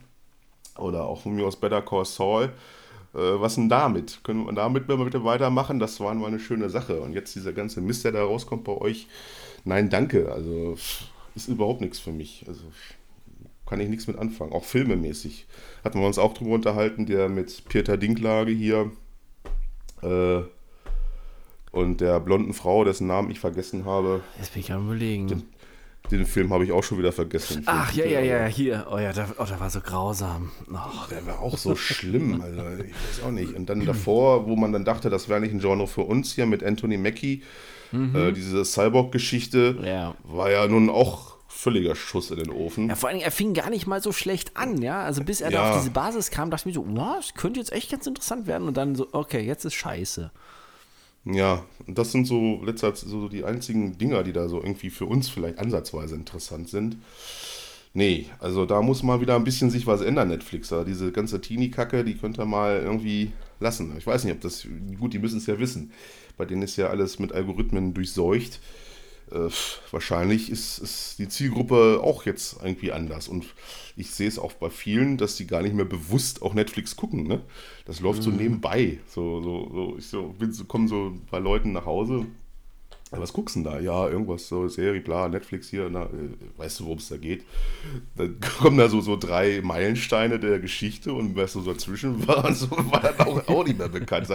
Speaker 1: Oder auch von mir aus Better Call Saul. Äh, was denn damit? Können wir damit mal bitte weitermachen? Das war mal eine schöne Sache. Und jetzt dieser ganze Mist, der da rauskommt bei euch. Nein, danke. Also ist überhaupt nichts für mich. Also kann ich nichts mit anfangen. Auch filmemäßig. Hatten wir uns auch drüber unterhalten, der mit Peter Dinklage hier äh, und der blonden Frau, dessen Namen ich vergessen habe.
Speaker 2: Jetzt bin ich am überlegen.
Speaker 1: Den Film habe ich auch schon wieder vergessen. den
Speaker 2: Ach, ja, ja, ja, hier. Oh ja, da, oh, der war so grausam. Oh,
Speaker 1: Der war auch so schlimm, also ich weiß auch nicht. Und dann davor, wo man dann dachte, das wäre nicht ein Genre für uns hier mit Anthony Mackie, äh, diese Cyborg-Geschichte,
Speaker 2: Ja.
Speaker 1: war ja nun auch völliger Schuss in den Ofen.
Speaker 2: Ja, vor allem, er fing gar nicht mal so schlecht an, ja. Also bis er da
Speaker 1: Ja.
Speaker 2: auf diese Basis kam, dachte ich mir so, wow, das könnte jetzt echt ganz interessant werden. Und dann so, okay, jetzt ist scheiße.
Speaker 1: Ja, das sind so letzter so die einzigen Dinger, die da so irgendwie für uns vielleicht ansatzweise interessant sind. Nee, also da muss mal wieder ein bisschen sich was ändern, Netflix. Da diese ganze Teenie-Kacke, die könnt ihr mal irgendwie lassen. Ich weiß nicht, ob das, gut, die müssen es ja wissen. Bei denen ist ja alles mit Algorithmen durchseucht. Äh, wahrscheinlich ist, ist die Zielgruppe auch jetzt irgendwie anders. Und ich sehe es auch bei vielen, dass die gar nicht mehr bewusst auch Netflix gucken. Ne? Das läuft so nebenbei. So, so, so, ich so, bin so, kommen so bei Leuten nach Hause. "Ja, Was guckst du denn da? Ja, irgendwas, so Serie, bla, Netflix hier, na, äh, weißt du, worum es da geht? Dann kommen da so, so drei Meilensteine der Geschichte und was so dazwischen war, und so war dann auch, auch nicht mehr bekannt.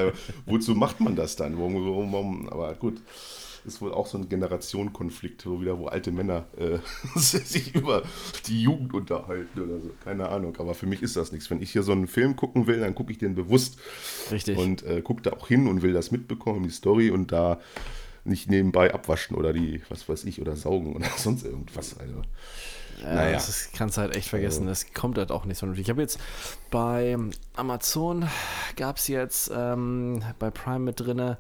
Speaker 1: Wozu macht man das dann? Warum, warum, warum? Aber gut, ist wohl auch so ein Generationenkonflikt, so wieder, wo alte Männer äh, sich über die Jugend unterhalten oder so. Keine Ahnung, aber für mich ist das nichts. Wenn ich hier so einen Film gucken will, dann gucke ich den bewusst
Speaker 2: Richtig.
Speaker 1: und äh, gucke da auch hin und will das mitbekommen, die Story und da nicht nebenbei abwaschen oder die, was weiß ich, oder saugen oder sonst irgendwas. Also,
Speaker 2: Äh, naja. Das kannst du halt echt vergessen. Also. Das kommt halt auch nicht so. Ich habe jetzt bei Amazon gab es jetzt ähm, bei Prime mit drinne,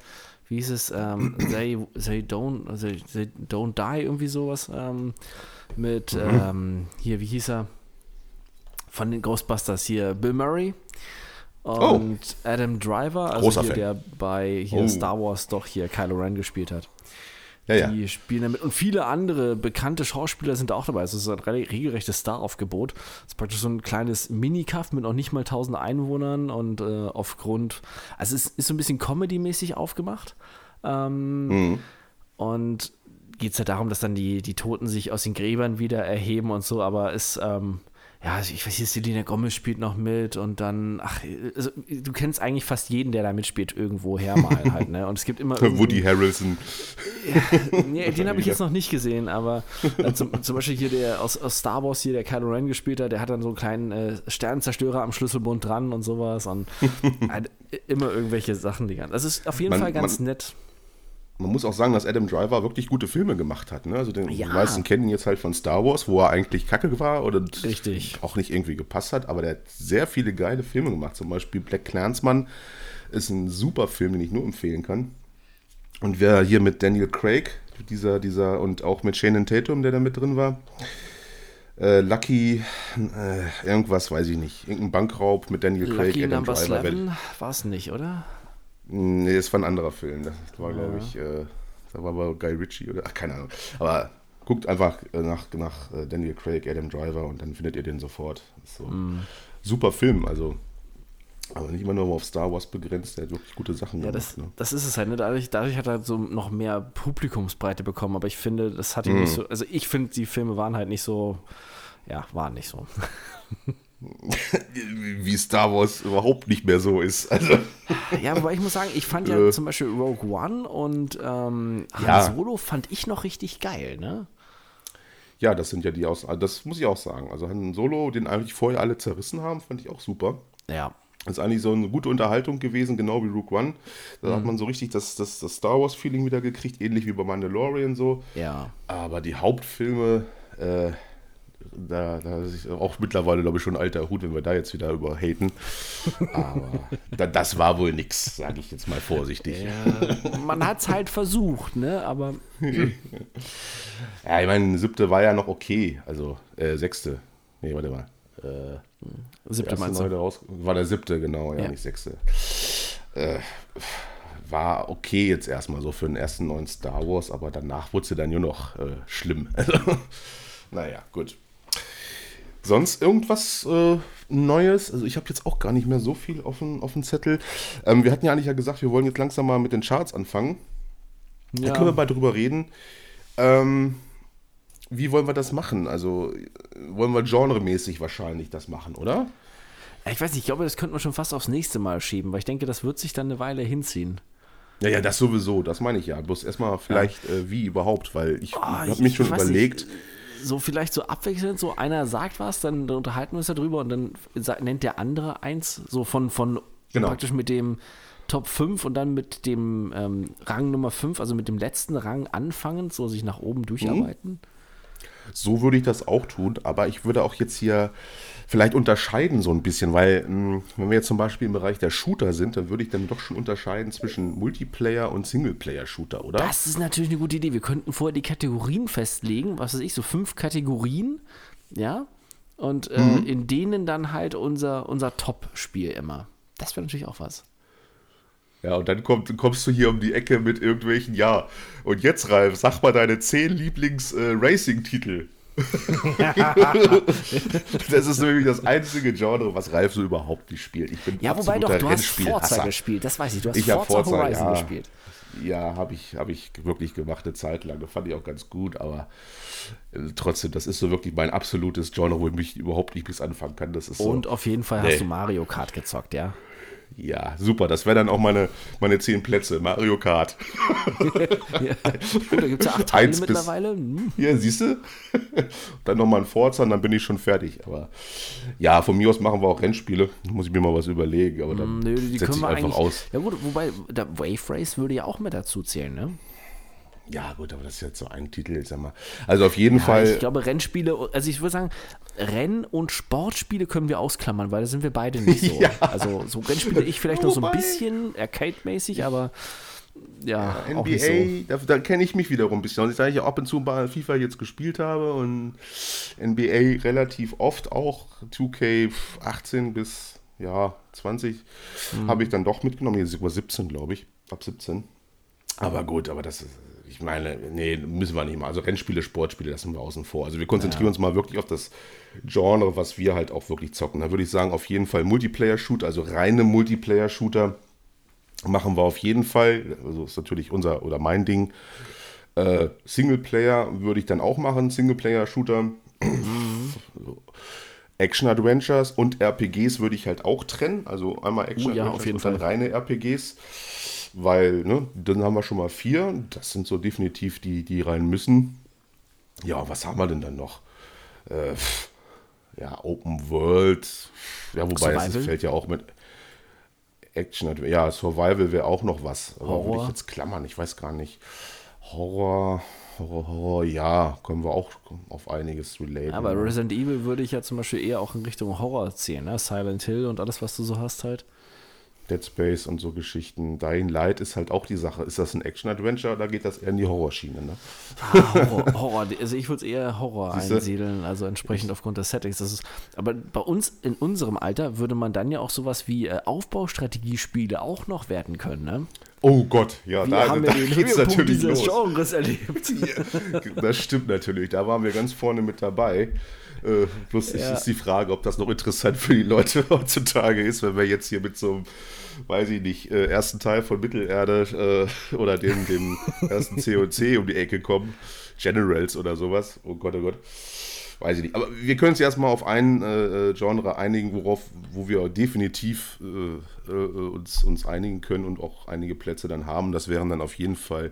Speaker 2: wie hieß es, ähm, they, they, don't, they, they don't die, irgendwie sowas. Ähm, mit, mhm. ähm, hier, wie hieß er? Von den Ghostbusters hier, Bill Murray. Oh. Und oh. Adam Driver, also hier, der bei hier oh. Star Wars doch hier Kylo Ren gespielt hat. Ja, die ja. spielen damit. Und viele andere bekannte Schauspieler sind auch dabei. Also es ist ein regelrechtes Star-Aufgebot. Es ist praktisch so ein kleines Minikaff mit noch nicht mal 1000 Einwohnern und äh, aufgrund, also es ist so ein bisschen Comedy-mäßig aufgemacht. Ähm, mhm. Und geht es ja darum, dass dann die, die Toten sich aus den Gräbern wieder erheben und so, aber es ähm, ja, also ich weiß nicht, Selena Gomez spielt noch mit und dann, ach, also, du kennst eigentlich fast jeden, der da mitspielt, irgendwo her mal halt, ne? Und es gibt immer.
Speaker 1: Woody Harrelson.
Speaker 2: Ja, nee, den habe ich jetzt noch nicht gesehen, aber äh, zum, zum, Beispiel hier der aus, aus, Star Wars hier, der Kylo Ren gespielt hat, der hat dann so einen kleinen äh, Sternenzerstörer am Schlüsselbund dran und sowas und äh, immer irgendwelche Sachen, die ganz. Das ist auf jeden man, Fall ganz man, nett
Speaker 1: man muss auch sagen, dass Adam Driver wirklich gute Filme gemacht hat. Ne? Also den, ja. die meisten kennen ihn jetzt halt von Star Wars, wo er eigentlich kacke war oder auch nicht irgendwie gepasst hat, aber der hat sehr viele geile Filme gemacht. Zum Beispiel Black Clansman ist ein super Film, den ich nur empfehlen kann. Und wer hier mit Daniel Craig, dieser, dieser und auch mit Shannon Tatum, der da mit drin war, äh, Lucky, äh, irgendwas weiß ich nicht, irgendein Bankraub mit Daniel Craig,
Speaker 2: Lucky Adam Driver. War es nicht, oder?
Speaker 1: Nee, es war ein anderer Film. Das war, ja. glaube ich, äh, da war aber Guy Ritchie oder, ach, keine Ahnung. Aber guckt einfach äh, nach, nach äh, Daniel Craig, Adam Driver und dann findet ihr den sofort. So mm. Super Film, also. Aber nicht immer nur auf Star Wars begrenzt, der hat wirklich gute Sachen
Speaker 2: ja, gemacht. Das, ne? das ist es halt, ne? dadurch, dadurch hat er so noch mehr Publikumsbreite bekommen, aber ich finde, das hat ihn mm. nicht so, also ich finde, die Filme waren halt nicht so, ja, waren nicht so.
Speaker 1: wie Star Wars überhaupt nicht mehr so ist. Also.
Speaker 2: Ja, wobei ich muss sagen, ich fand ja äh. zum Beispiel Rogue One und ähm, Han ja. Solo fand ich noch richtig geil, ne?
Speaker 1: Ja, das sind ja die aus. Das muss ich auch sagen. Also Han Solo, den eigentlich vorher alle zerrissen haben, fand ich auch super.
Speaker 2: Ja.
Speaker 1: Das ist eigentlich so eine gute Unterhaltung gewesen, genau wie Rogue One. Da mhm. hat man so richtig das, das, das Star Wars-Feeling wieder gekriegt, ähnlich wie bei Mandalorian so.
Speaker 2: Ja.
Speaker 1: Aber die Hauptfilme, äh, da, da ist auch mittlerweile, glaube ich, schon ein alter Hut, wenn wir da jetzt wieder über haten. Aber da, das war wohl nix, sage ich jetzt mal vorsichtig.
Speaker 2: Ja, man hat es halt versucht, ne? Aber.
Speaker 1: ja, ich meine, siebte war ja noch okay. Also, äh, sechste. Nee, warte mal. Äh,
Speaker 2: siebte meinst du?
Speaker 1: Raus, war der siebte, genau, ja, ja. nicht sechste. Äh, war okay jetzt erstmal so für den ersten neuen Star Wars, aber danach wurde sie dann nur noch äh, schlimm. Also, naja, gut. Sonst irgendwas äh, Neues? Also ich habe jetzt auch gar nicht mehr so viel auf dem, auf dem Zettel. Ähm, wir hatten ja eigentlich ja gesagt, wir wollen jetzt langsam mal mit den Charts anfangen. Ja. Da können wir mal drüber reden. Ähm, wie wollen wir das machen? Also wollen wir genremäßig wahrscheinlich das machen, oder?
Speaker 2: Ich weiß nicht, ich glaube, das könnten wir schon fast aufs nächste Mal schieben, weil ich denke, das wird sich dann eine Weile hinziehen.
Speaker 1: Ja, ja, das sowieso, das meine ich ja. Bloß erstmal vielleicht, ja. äh, wie überhaupt, weil ich oh, habe mich schon überlegt. Nicht
Speaker 2: so vielleicht so abwechselnd, so einer sagt was, dann, dann unterhalten wir uns darüber und dann nennt der andere eins, so von, von genau. praktisch mit dem Top 5 und dann mit dem ähm, Rang Nummer 5, also mit dem letzten Rang anfangen, so sich nach oben durcharbeiten. Mhm.
Speaker 1: So würde ich das auch tun, aber ich würde auch jetzt hier vielleicht unterscheiden so ein bisschen, weil hm, wenn wir jetzt zum Beispiel im Bereich der Shooter sind, dann würde ich dann doch schon unterscheiden zwischen Multiplayer und Singleplayer-Shooter, oder?
Speaker 2: Das ist natürlich eine gute Idee. Wir könnten vorher die Kategorien festlegen, was weiß ich, so fünf Kategorien, ja, und äh, mhm. in denen dann halt unser, unser Top-Spiel immer. Das wäre natürlich auch was.
Speaker 1: Ja, und dann komm, kommst du hier um die Ecke mit irgendwelchen, ja, und jetzt, Ralf, sag mal deine zehn Lieblings-Racing-Titel. Äh, das ist nämlich das einzige Genre, was Ralf so überhaupt nicht spielt. Ich bin
Speaker 2: ja, wobei doch, du hast Forza gespielt, das weiß ich. Du hast
Speaker 1: ich
Speaker 2: Forza,
Speaker 1: Forza Horizon ja, gespielt. Ja, habe ich, hab ich wirklich gemacht eine Zeit lang. Das fand ich auch ganz gut, aber äh, trotzdem, das ist so wirklich mein absolutes Genre, wo ich mich überhaupt nicht bis anfangen kann. Das ist
Speaker 2: Und
Speaker 1: so,
Speaker 2: auf jeden Fall nee. hast du Mario Kart gezockt, ja?
Speaker 1: Ja, super. Das wäre dann auch meine, meine zehn Plätze. Mario Kart.
Speaker 2: ja. Oh, da gibt es ja acht Teile mittlerweile. Hm.
Speaker 1: Ja, siehst du? dann nochmal ein Forza und dann bin ich schon fertig. Aber ja, von mir aus machen wir auch Rennspiele. Muss ich mir mal was überlegen. Aber dann
Speaker 2: Nö, die können wir einfach aus. Ja gut, wobei der Wave Race würde ja auch mit dazu zählen, ne?
Speaker 1: Ja, gut, aber das ist jetzt so ein Titel, sag mal. Also auf jeden
Speaker 2: Ja,
Speaker 1: Fall.
Speaker 2: Ich glaube, Rennspiele, also ich würde sagen, Renn- und Sportspiele können wir ausklammern, weil da sind wir beide nicht so.
Speaker 1: Ja.
Speaker 2: Also so Rennspiele ich vielleicht noch so ein
Speaker 1: Wobei-
Speaker 2: bisschen Arcade-mäßig, aber ja, nicht
Speaker 1: NBA, da, da kenne ich mich wiederum ein bisschen. Und ich sage ja ab und zu bei FIFA jetzt gespielt habe und NBA relativ oft auch 2K18 bis ja 20
Speaker 2: Mhm.
Speaker 1: habe ich dann doch mitgenommen. Jetzt sogar 17, glaube ich. Ab 17. Aber gut, aber das ist, ich meine, nee, müssen wir nicht mal. Also Rennspiele, Sportspiele lassen wir außen vor. Also wir konzentrieren uns mal wirklich auf das Genre, was wir halt auch wirklich zocken. Da würde ich sagen, auf jeden Fall Multiplayer-Shooter, also reine Multiplayer-Shooter machen wir auf jeden Fall. Also ist natürlich unser oder mein Ding. Äh, Singleplayer würde ich dann auch machen, Singleplayer-Shooter. Action-Adventures und RPGs würde ich halt auch trennen. Also einmal Action-Adventures
Speaker 2: auf jeden
Speaker 1: und dann
Speaker 2: Fall.
Speaker 1: reine RPGs. Weil, ne, dann haben wir schon mal vier. Das sind so definitiv die, die rein müssen. Ja, was haben wir denn dann noch? Äh, ja, Open World. Ja, wobei das
Speaker 2: Survival?
Speaker 1: fällt ja auch mit Action. Ja, Survival wäre auch noch was. Aber würde
Speaker 2: Horror?
Speaker 1: ich jetzt klammern, ich weiß gar nicht. Horror, Horror, Horror, ja, können wir auch auf einiges relaten.
Speaker 2: Aber Resident Evil würde ich ja zum Beispiel eher auch in Richtung Horror zählen, ne? Silent Hill und alles, was du so hast halt.
Speaker 1: Dead Space und so Geschichten. Dying Light ist halt auch die Sache. Ist das ein Action-Adventure oder geht das eher in die Horrorschiene? Ne?
Speaker 2: Ah, Horror, Horror. Also ich würde es eher Horror
Speaker 1: Siehste?
Speaker 2: einsiedeln, also entsprechend aufgrund des Settings. Das ist, aber bei uns in unserem Alter würde man dann ja auch sowas wie äh, Aufbaustrategiespiele auch noch werden können, ne?
Speaker 1: Oh Gott, ja,
Speaker 2: Wir
Speaker 1: da,
Speaker 2: haben
Speaker 1: da
Speaker 2: ja den
Speaker 1: geht's natürlich
Speaker 2: dieses
Speaker 1: los.
Speaker 2: Genres erlebt.
Speaker 1: Das stimmt natürlich. Da waren wir ganz vorne mit dabei. Äh, bloß ist-
Speaker 2: Ja.
Speaker 1: ist die Frage, ob das noch interessant für die Leute heutzutage ist, wenn wir jetzt hier mit so einem, weiß ich nicht, äh, ersten Teil von Mittelerde äh, oder dem, dem ersten COC um die Ecke kommen. Generals oder sowas. Oh Gott, oh Gott. Weiß ich nicht. Aber wir können uns erstmal auf ein äh, äh, Genre einigen, worauf, wo wir definitiv äh, uns, uns einigen können und auch einige Plätze dann haben. Das wären dann auf jeden Fall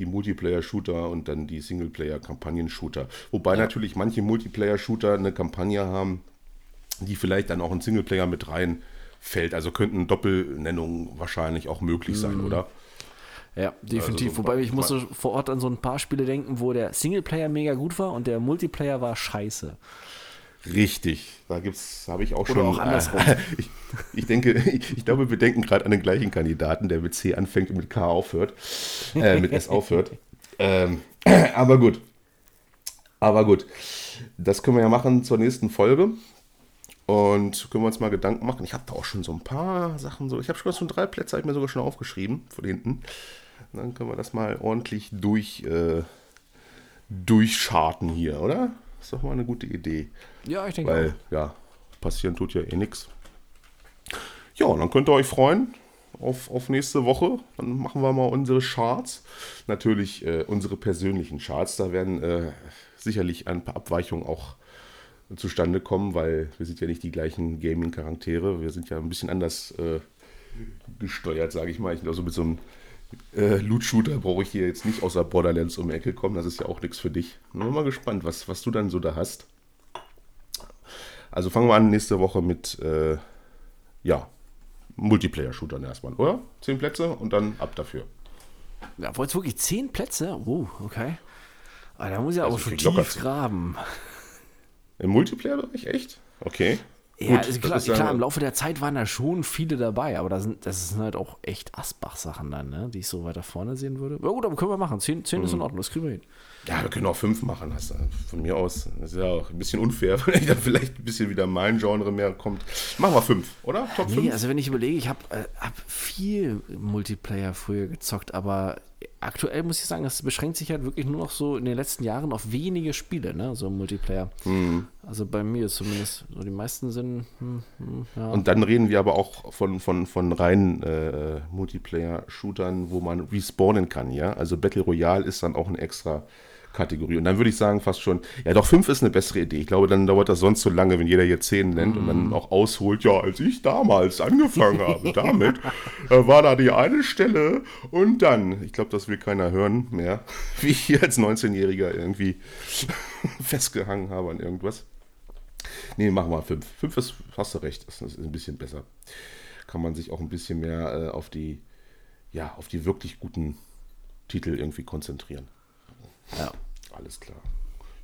Speaker 1: die Multiplayer-Shooter und dann die Singleplayer-Kampagnen-Shooter. Wobei natürlich manche Multiplayer-Shooter eine Kampagne haben, die vielleicht dann auch in Singleplayer mit reinfällt. Also könnten Doppelnennungen wahrscheinlich auch möglich sein, oder?
Speaker 2: Ja, definitiv.
Speaker 1: Also,
Speaker 2: Wobei ich musste vor Ort an so ein paar Spiele denken, wo der Singleplayer mega gut war und der Multiplayer war scheiße.
Speaker 1: Richtig, da gibt's, habe ich auch
Speaker 2: Oder
Speaker 1: schon.
Speaker 2: auch andersrum.
Speaker 1: Äh, ich, ich denke, ich, ich glaube, wir denken gerade an den gleichen Kandidaten, der mit C anfängt und mit K aufhört, äh, mit S aufhört. Ähm, aber gut, aber gut, das können wir ja machen zur nächsten Folge und können wir uns mal Gedanken machen. Ich habe da auch schon so ein paar Sachen so. Ich habe schon so drei Plätze, habe ich mir sogar schon aufgeschrieben von hinten. Dann können wir das mal ordentlich durch äh, durchscharten hier, oder? Ist doch mal eine gute Idee.
Speaker 2: Ja, ich denke
Speaker 1: Weil, ja, passieren tut ja eh nichts. Ja, und dann könnt ihr euch freuen auf, auf nächste Woche. Dann machen wir mal unsere Charts. Natürlich äh, unsere persönlichen Charts. Da werden äh, sicherlich ein paar Abweichungen auch zustande kommen, weil wir sind ja nicht die gleichen Gaming-Charaktere. Wir sind ja ein bisschen anders äh, gesteuert, sage ich mal. Ich glaube, so mit so einem äh, Loot-Shooter brauche ich hier jetzt nicht außer Borderlands um die Ecke kommen. Das ist ja auch nichts für dich. Bin mal gespannt, was, was du dann so da hast. Also fangen wir an nächste Woche mit, äh, ja, Multiplayer-Shootern erstmal, oder? Zehn Plätze und dann ab dafür.
Speaker 2: Ja, wolltest wirklich zehn Plätze? Oh, okay. Ah, da muss ich aber
Speaker 1: Also
Speaker 2: schon
Speaker 1: krieg locker
Speaker 2: tief graben.
Speaker 1: Im Multiplayer-Bereich echt? Okay.
Speaker 2: Ja,
Speaker 1: Gut,
Speaker 2: also klar,
Speaker 1: ja-
Speaker 2: klar, im Laufe der Zeit waren da schon viele dabei, aber da sind, das sind halt auch echt Asbach-Sachen dann, ne, die ich so weiter vorne sehen würde. Ja gut, aber können wir machen. Zehn, zehn
Speaker 1: Mhm.
Speaker 2: ist in Ordnung, das kriegen wir hin.
Speaker 1: Ja, wir können auch fünf machen, hast du. Von mir aus. Das ist ja auch ein bisschen unfair, weil dann vielleicht ein bisschen wieder mein Genre mehr kommt. Machen wir fünf, oder? Top
Speaker 2: Nee,
Speaker 1: fünf?
Speaker 2: also wenn ich überlege, ich habe äh, hab viel Multiplayer früher gezockt, aber aktuell muss ich sagen, das beschränkt sich halt wirklich nur noch so in den letzten Jahren auf wenige Spiele, ne, so Multiplayer.
Speaker 1: Mhm.
Speaker 2: Also bei mir zumindest. So die meisten sind, hm, hm, ja.
Speaker 1: Und dann reden wir aber auch von, von, von reinen äh, Multiplayer-Shootern, wo man respawnen kann, ja. Also Battle Royale ist dann auch eine extra Kategorie. Und dann würde ich sagen, fast schon, ja doch, fünf ist eine bessere Idee. Ich glaube, dann dauert das sonst so lange, wenn jeder hier zehn nennt und dann auch ausholt, ja, als ich damals angefangen habe damit, äh, war da die eine Stelle und dann, ich glaube, das will keiner hören mehr, wie ich hier als 19-Jähriger irgendwie festgehangen habe an irgendwas. Nee, machen wir fünf. Fünf ist, hast du recht, ist, ist ein bisschen besser. Kann man sich auch ein bisschen mehr äh, auf die, ja, auf die wirklich guten Titel irgendwie konzentrieren.
Speaker 2: Ja.
Speaker 1: Alles klar.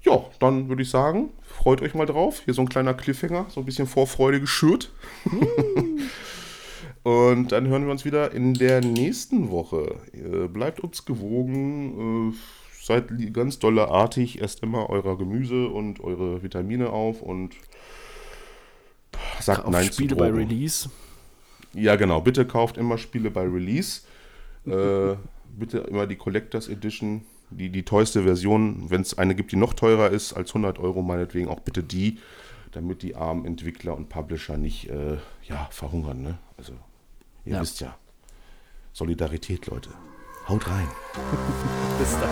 Speaker 1: Ja, dann würde ich sagen, freut euch mal drauf. Hier so ein kleiner Cliffhanger, so ein bisschen Vorfreude geschürt. Und dann hören wir uns wieder in der nächsten Woche. Bleibt uns gewogen. Äh, seid ganz dolle artig. Esst immer euer Gemüse und eure Vitamine auf und sagt
Speaker 2: Auf
Speaker 1: Nein
Speaker 2: Spiele
Speaker 1: zu
Speaker 2: bei. Release.
Speaker 1: Ja, genau. Bitte kauft immer Spiele bei Release. Äh, bitte immer die Collectors Edition, die, die teuerste Version. Wenn es eine gibt, die noch teurer ist als 100 Euro, meinetwegen auch bitte die, damit die armen Entwickler und Publisher nicht äh, ja, verhungern. Ne? Also, ihr
Speaker 2: Ja.
Speaker 1: wisst ja. Solidarität, Leute. Haut rein.
Speaker 2: Bis dann.